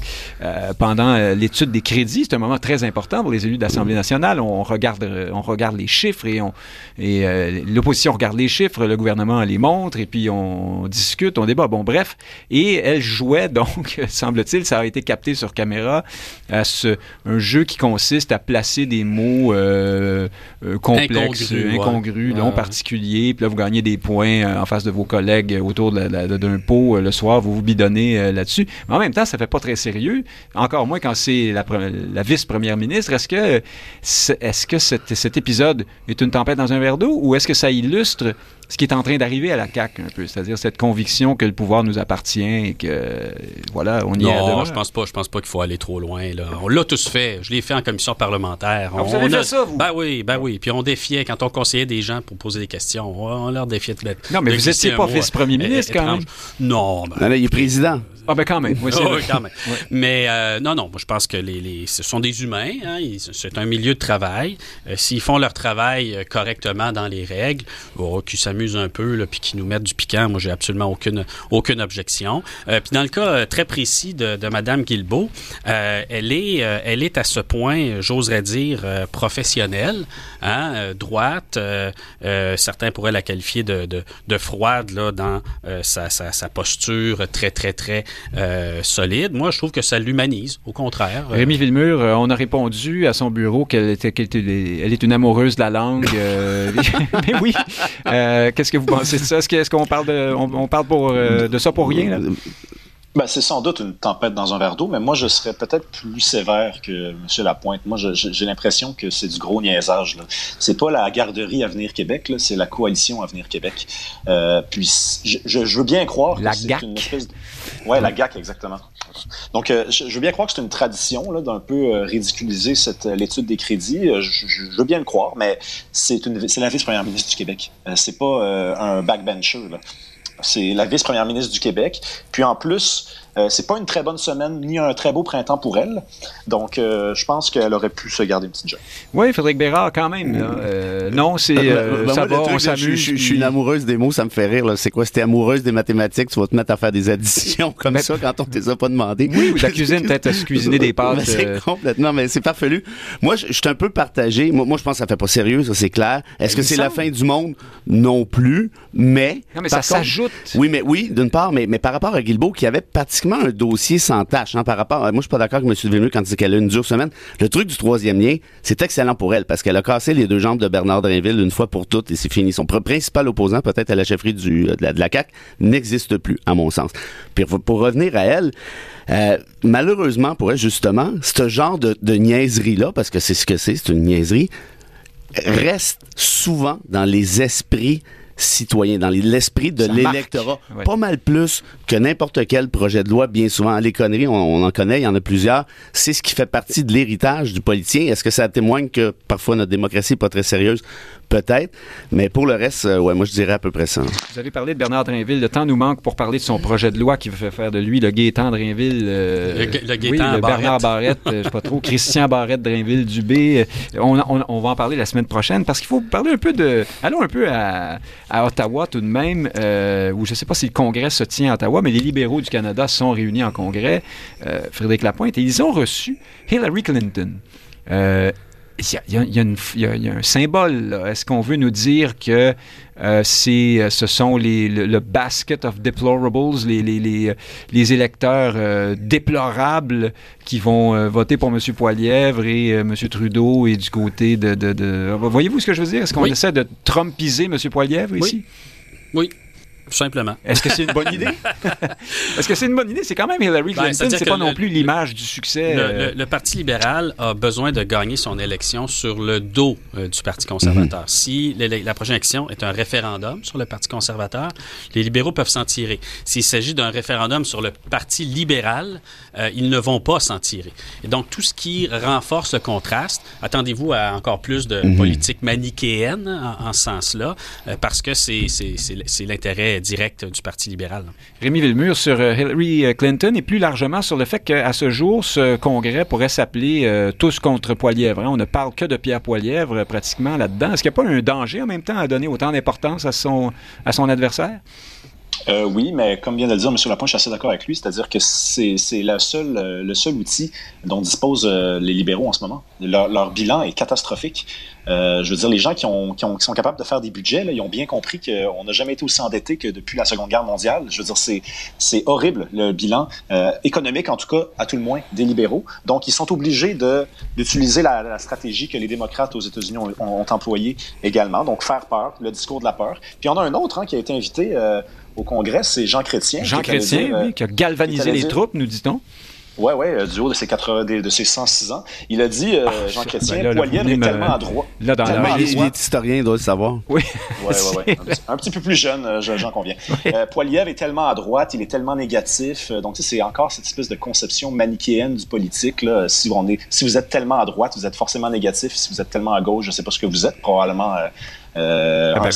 pendant l'étude des crédits, c'est un moment très important pour les élus de l'Assemblée nationale. On regarde, euh, on regarde les chiffres et on et l'opposition regarde les chiffres, le gouvernement les montre et puis on discute, on débat. Bon, bref, et elle jouait donc, [LAUGHS] semble-t-il, ça a été capté sur caméra, à ce, un jeu qui consiste à placer des mots euh, euh, complexes, Incongrus, incongrus, ouais. non Ouais. particuliers. Puis là, vous gagnez des points euh, en face de vos collègues autour d'un pot le soir. Vous vous bidonnez là-dessus. Mais en même temps, ça fait pas très sérieux. Encore moins quand c'est la, la vice-première ministre. Est-ce que, est-ce que cet, cet épisode est une tempête dans un verre d'eau ou est-ce que ça illustre ce qui est en train d'arriver à la CAQ un peu, c'est-à-dire cette conviction que le pouvoir nous appartient et que voilà, on y est à Non, je pense pas. Je pense pas qu'il faut aller trop loin. Là. On l'a tous fait. Je l'ai fait en commission parlementaire. Ah, vous on, avez on fait ça, vous? Ben oui, ben oui. Puis on défiait quand on conseillait des gens pour poser des questions. On, on leur défiait de Non, mais de vous glisser étiez un pas vice-premier ministre, quand même. Non, ben, Non, non, il est président. Ah ben quand même, oui, c'est [LAUGHS] Oh, vrai. oui, quand même. Mais euh, non, non, moi je pense que les, les- ce sont des humains. hein, c'est un milieu de travail. Euh, S'ils font leur travail euh, correctement dans les règles, oh, qu'ils s'amusent un peu, puis qu'ils nous mettent du piquant, moi j'ai absolument aucune aucune objection. Euh, puis dans le cas euh, très précis de, de Madame Guilbeault, euh, elle est elle est à ce point, j'oserais dire, professionnelle, hein, droite. certains pourraient la qualifier de, de, de froide là dans sa, sa, posture très très très solide. Moi, je trouve que ça l'humanise, au contraire. Rémi Villemur, on a répondu à son bureau qu'elle était, qu'elle était- elle est une amoureuse de la langue. [LAUGHS] mais oui. Qu'est-ce que vous pensez de ça? Est-ce qu'on parle de, on, parle pour, euh, de ça pour rien? Ben, c'est sans doute une tempête dans un verre d'eau, mais moi, je serais peut-être plus sévère que M. Lapointe. Moi, j'ai l'impression que c'est du gros niaisage. C'est pas la garderie Avenir Québec, c'est la coalition Avenir Québec. Euh, puis, je, je- veux bien croire La que c'est une espèce de... Ouais, la GAC, exactement. Donc, euh, je, je veux bien croire que c'est une tradition là, d'un peu euh, ridiculiser cette, euh, l'étude des crédits. Euh, je, je- je veux bien le croire, mais c'est, une, c'est la vice-première ministre du Québec. Euh, c'est pas euh, un backbencher. Là. C'est la vice-première ministre du Québec. Puis en plus, euh, c'est pas une très bonne semaine ni un très beau printemps pour elle. Donc, euh, je pense qu'elle aurait pu se garder une petite job. Oui, Frédéric Bérard, quand même. là. Euh, non, c'est euh, Ben, ben, ça moi, va, on je- s'amuse. Je, je suis une amoureuse des mots, ça me fait rire. C'est quoi? C'était amoureuse des mathématiques, tu vas te mettre à faire des additions [LAUGHS] comme Ben- ça quand on ne les a pas demandé. Oui, ou la cuisine, peut-être à se cuisiner des pâtes. [LAUGHS] Ben, c'est complètement, mais c'est farfelu. Moi, je je suis un peu partagé. Moi, moi, je pense que ça fait pas sérieux, ça c'est clair. Est-ce que c'est la fin du monde? Non plus. Mais. Non, mais ça s'ajoute. Oui, mais oui, d'une part, mais, mais par rapport à Guilbeault, qui avait un dossier sans tâche, hein, par rapport. Moi, je suis pas d'accord avec M. Villeneuve quand il dit qu'elle a une dure semaine. Le truc du troisième lien, c'est excellent pour elle, parce qu'elle a cassé les deux jambes de Bernard Drinville une fois pour toutes et c'est fini. Son pr- principal opposant, peut-être à la chefferie du, de, la, de la CAQ, n'existe plus, à mon sens. Puis pour, pour revenir à elle, euh, malheureusement pour elle, justement, ce genre de, de niaiserie-là, parce que c'est ce que c'est, c'est une niaiserie, reste souvent dans les esprits citoyens, dans les- l'esprit de l'électorat. Ouais. Pas mal plus que n'importe quel projet de loi, bien souvent. Les conneries, on, on en connaît, il y en a plusieurs. C'est ce qui fait partie de l'héritage du politicien. Est-ce que ça témoigne que parfois notre démocratie n'est pas très sérieuse? Peut-être. Mais pour le reste, euh, ouais, moi je dirais à peu près ça. Vous avez parlé de Bernard Drinville. Le temps nous manque pour parler de son projet de loi qui veut faire de lui le Gaétan Drinville. euh, Le le oui, Gaétan le Bernard Barrette. Euh, je sais pas trop. Christian Barrette Drinville Dubé. Euh, On, on- on va en parler la semaine prochaine parce qu'il faut parler un peu de. Allons un peu à, à Ottawa tout de même, euh, où je sais pas si le Congrès se tient à Ottawa, mais les libéraux du Canada sont réunis en Congrès. Euh, Frédéric Lapointe, et ils ont reçu Hillary Clinton. Euh, il y a, y y y un symbole. Est-ce qu'on veut nous dire que euh, c'est, euh, ce sont les, le, le basket of deplorables, les, les, les, les électeurs euh, déplorables qui vont euh, voter pour M. Poilièvre et euh, M. Trudeau et du côté de... de- de- Voyez-vous ce que je veux dire? Est-ce qu'on Oui. essaie de trumpiser M. Poilièvre Oui. ici? Oui, tout simplement. Est-ce que c'est une bonne idée? [LAUGHS] Est-ce que c'est une bonne idée? C'est quand même Hillary Ben, Clinton, c'est-à-dire c'est pas le- non plus l'image du succès. Le, euh, le- le Parti libéral a besoin de gagner son élection sur le dos euh, du Parti conservateur. Si l'élec- la prochaine élection est un référendum sur le Parti conservateur, les libéraux peuvent s'en tirer. S'il s'agit d'un référendum sur le Parti libéral, euh, ils ne vont pas s'en tirer. Et donc, tout ce qui renforce le contraste, attendez-vous à encore plus de politique manichéenne en, en ce sens-là, euh, parce que c'est c'est- c'est l- c'est l'intérêt direct du Parti libéral. Rémi Villemur sur euh, Hillary euh, Clinton et plus largement sur le fait qu'à ce jour, ce congrès pourrait s'appeler euh, Tous contre Poilièvre. hein. On ne parle que de Pierre Poilièvre pratiquement là-dedans. Est-ce qu'il n'y a pas un danger en même temps à donner autant d'importance à son, à son adversaire? Euh, oui, mais comme vient de le dire M. Lapointe, je suis assez d'accord avec lui, c'est-à-dire que c'est le seul, euh, le seul outil dont disposent euh, les libéraux en ce moment. Leur, leur bilan est catastrophique. Euh, je veux dire, les gens qui, ont, qui, ont, qui, sont capables de faire des budgets, là, ils ont bien compris qu'on n'a jamais été aussi endetté que depuis la Seconde Guerre mondiale. Je veux dire, c'est horrible le bilan euh, économique, en tout cas, à tout le moins, des libéraux. Donc, ils sont obligés d'utiliser la, la, stratégie que les démocrates aux États-Unis ont, ont, employée également, donc faire peur, le discours de la peur. Puis, il y en a un autre hein, qui a été invité. Euh, au Congrès, c'est Jean Chrétien. Jean Chrétien, oui, euh, qui a galvanisé les troupes, nous dit-on. Oui, oui, euh, du haut de ses, 80, de, ses 106 ans. Il a dit, euh, ah, Jean Chrétien, ben Poilievre est me... tellement adroit. Là, dans la... il, est historien, il doit le savoir. Oui. Oui, oui, oui. Un, un, petit peu plus jeune, euh, j'en conviens. Oui. Euh, Poilievre est tellement à droite, il est tellement négatif. Donc, c'est encore cette espèce de conception manichéenne du politique. Là. Si, on est, si vous êtes tellement à droite, vous êtes forcément négatif. Si vous êtes tellement à gauche, je ne sais pas ce que vous êtes, probablement... Euh, ben, ben,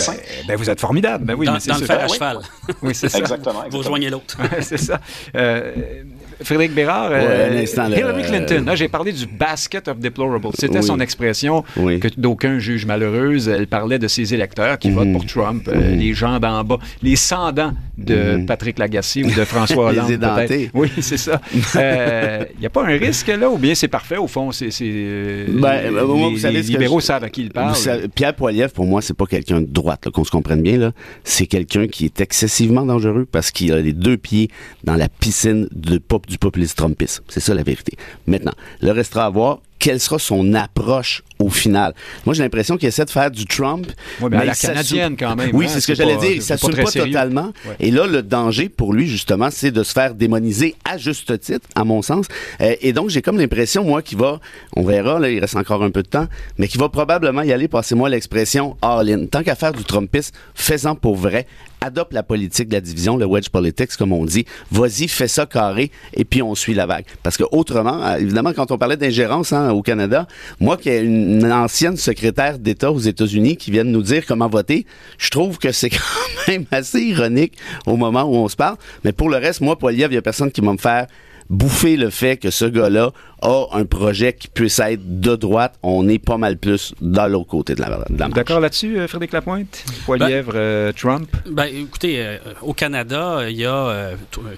ben, vous êtes formidable. Ben oui, dans, mais dans le fer à cheval. Oui, c'est ça. Exactement. Vous rejoignez l'autre. [LAUGHS] c'est ça. Euh, Frédéric Bérard, ouais, euh, instant, Hillary Clinton, là, j'ai parlé du basket of deplorables. C'était Oui. son expression Oui. que d'aucuns jugent malheureuse. Elle parlait de ses électeurs qui Mhm. votent pour Trump, euh, les gens d'en bas, les sans-dents de Mhm. Patrick Lagacé ou de François [LAUGHS] Les Hollande. édentés. peut-être. Oui, c'est ça. Il n'y a pas un risque là, ou bien c'est parfait au fond. C'est, c'est, euh, Ben, les, moi, vous les savez que libéraux je- savent à qui ils parlent. Savez, Pierre Poilievre, pour moi, c'est pas quelqu'un de droite, là, qu'on se comprenne bien. Là. C'est quelqu'un qui est excessivement dangereux parce qu'il a les deux pieds dans la piscine de pop, du populisme trumpiste. C'est ça la vérité. Maintenant, le restera à voir quelle sera son approche au final. Moi, j'ai l'impression qu'il essaie de faire du Trump. Ouais, mais à la canadienne, quand même, Oui, hein, c'est ce que j'allais pas- dire. Il pas s'assume pas, sérieux. totalement. Ouais. Et là, le danger pour lui, justement, c'est de se faire démoniser à juste titre, à mon sens. Euh, et donc, j'ai comme l'impression, moi, qu'il va, on verra, là, il reste encore un peu de temps, mais qu'il va probablement y aller, passez-moi l'expression all-in. Tant qu'à faire du Trumpisme, fais-en pour vrai. Adopte la politique de la division, le wedge politics, comme on dit. Vas-y, fais ça carré, et puis on suit la vague. Parce que autrement, euh, évidemment, quand on parlait d'ingérence hein, au Canada, moi qui ai une, ancienne secrétaire d'État aux États-Unis qui vient de nous dire comment voter, je trouve que c'est [LAUGHS] quand même assez ironique au moment où on se parle. Mais pour le reste, moi, Poiliev, il y a personne qui va me faire bouffer le fait que ce gars-là a un projet qui puisse être de droite. On est pas mal plus dans l'autre côté de la, de la marche. D'accord là-dessus, euh, Frédéric Lapointe? Poilièvre, euh, Trump? Ben, écoutez, euh, au Canada, il y a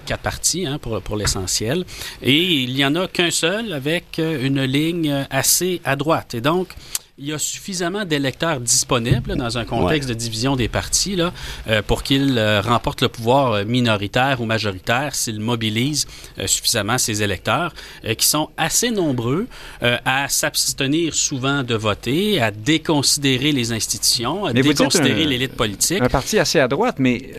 quatre partis hein, pour, pour l'essentiel. Et il n'y en a qu'un seul avec une ligne assez à droite. Et donc, il y a suffisamment d'électeurs disponibles là, dans un contexte de division des partis là, euh, pour qu'ils euh, remportent le pouvoir euh, minoritaire ou majoritaire s'ils mobilisent euh, suffisamment ces électeurs qui sont assez nombreux à s'abstenir souvent de voter, à déconsidérer les institutions, à Mais déconsidérer l'élite politique. Un parti assez à droite, mais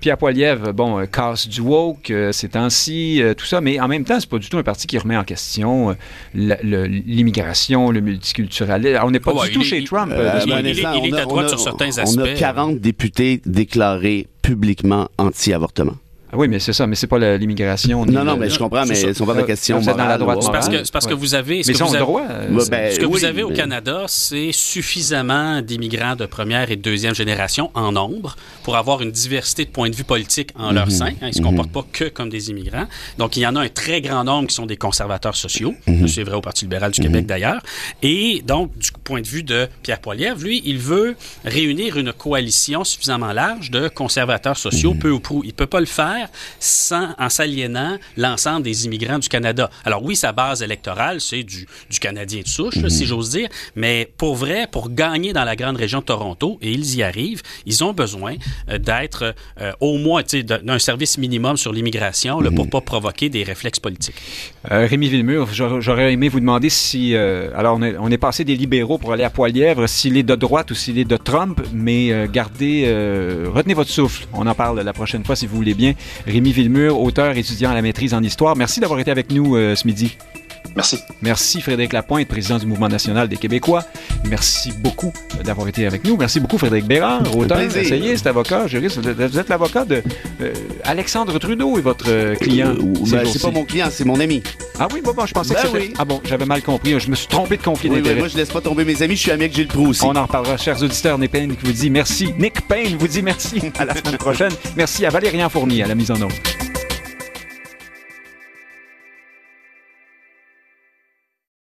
Pierre Poilievre, bon, casse du woke ces temps-ci, tout ça, mais en même temps, c'est pas du tout un parti qui remet en question l'immigration, le multiculturalisme. On n'est pas ouais, du tout est- chez Trump. Euh, euh, il- est- il est à droite sur certains aspects. On a 40 députés déclarés publiquement anti-avortement. Ah oui, mais c'est ça, mais c'est pas la- l'immigration. Non, non, le- mais je comprends, mais c'est ils sont pas de Euh, question vous êtes dans la droite C'est parce que, c'est parce que vous avez. ce Mais que ils ont vous le avez- droit. euh, Bah, c'est- ben, Ce que vous avez au mais- Canada, c'est suffisamment d'immigrants de première et de deuxième génération en nombre pour avoir une diversité de points de vue politiques en leur sein. hein. ils ne se comportent pas que comme des immigrants. Donc, il y en a un très grand nombre qui sont des conservateurs sociaux. C'est vrai au Parti libéral du Québec, d'ailleurs. Et donc, du point de vue de Pierre Poilievre, lui, il veut réunir une coalition suffisamment large de conservateurs sociaux, peu ou prou. Il ne peut pas le faire sans, en s'aliénant l'ensemble des immigrants du Canada. Alors oui, sa base électorale, c'est du, du Canadien de souche, si j'ose dire, mais pour vrai, pour gagner dans la grande région de Toronto, et ils y arrivent, ils ont besoin euh, d'être euh, au moins tu sais, d'un service minimum sur l'immigration là, pour pas provoquer des réflexes politiques. Euh, Rémi Villemur, j'aurais aimé vous demander si. euh, alors, on est, on est passé des libéraux pour aller à Poilièvre, s'il est de droite ou s'il est de Trump, mais gardez. retenez votre souffle. On en parle la prochaine fois si vous voulez bien. Rémi Villemur, auteur, étudiant à la maîtrise en histoire. Merci d'avoir été avec nous euh, ce midi. Merci. Merci Frédéric Lapointe, président du Mouvement national des Québécois. Merci beaucoup d'avoir été avec nous. Merci beaucoup Frédéric Bérard, auteur, essayiste, avocat, juriste. Vous êtes- l'avocat de euh, Alexandre Trudeau et votre euh, client. Euh, ben, c'est pas mon client, c'est mon ami. Ah oui, bon, bon, je pensais Ben que c'était... oui. Ah bon, j'avais mal compris. Je me suis trompé de conflit Oui, oui, moi, je laisse pas tomber mes amis, je suis ami avec Gilles Proux aussi. On en reparlera, chers auditeurs. Nick Payne vous dit merci. Nick Payne vous dit merci. [LAUGHS] À la semaine prochaine. Merci à Valérian Fournier à la mise en œuvre.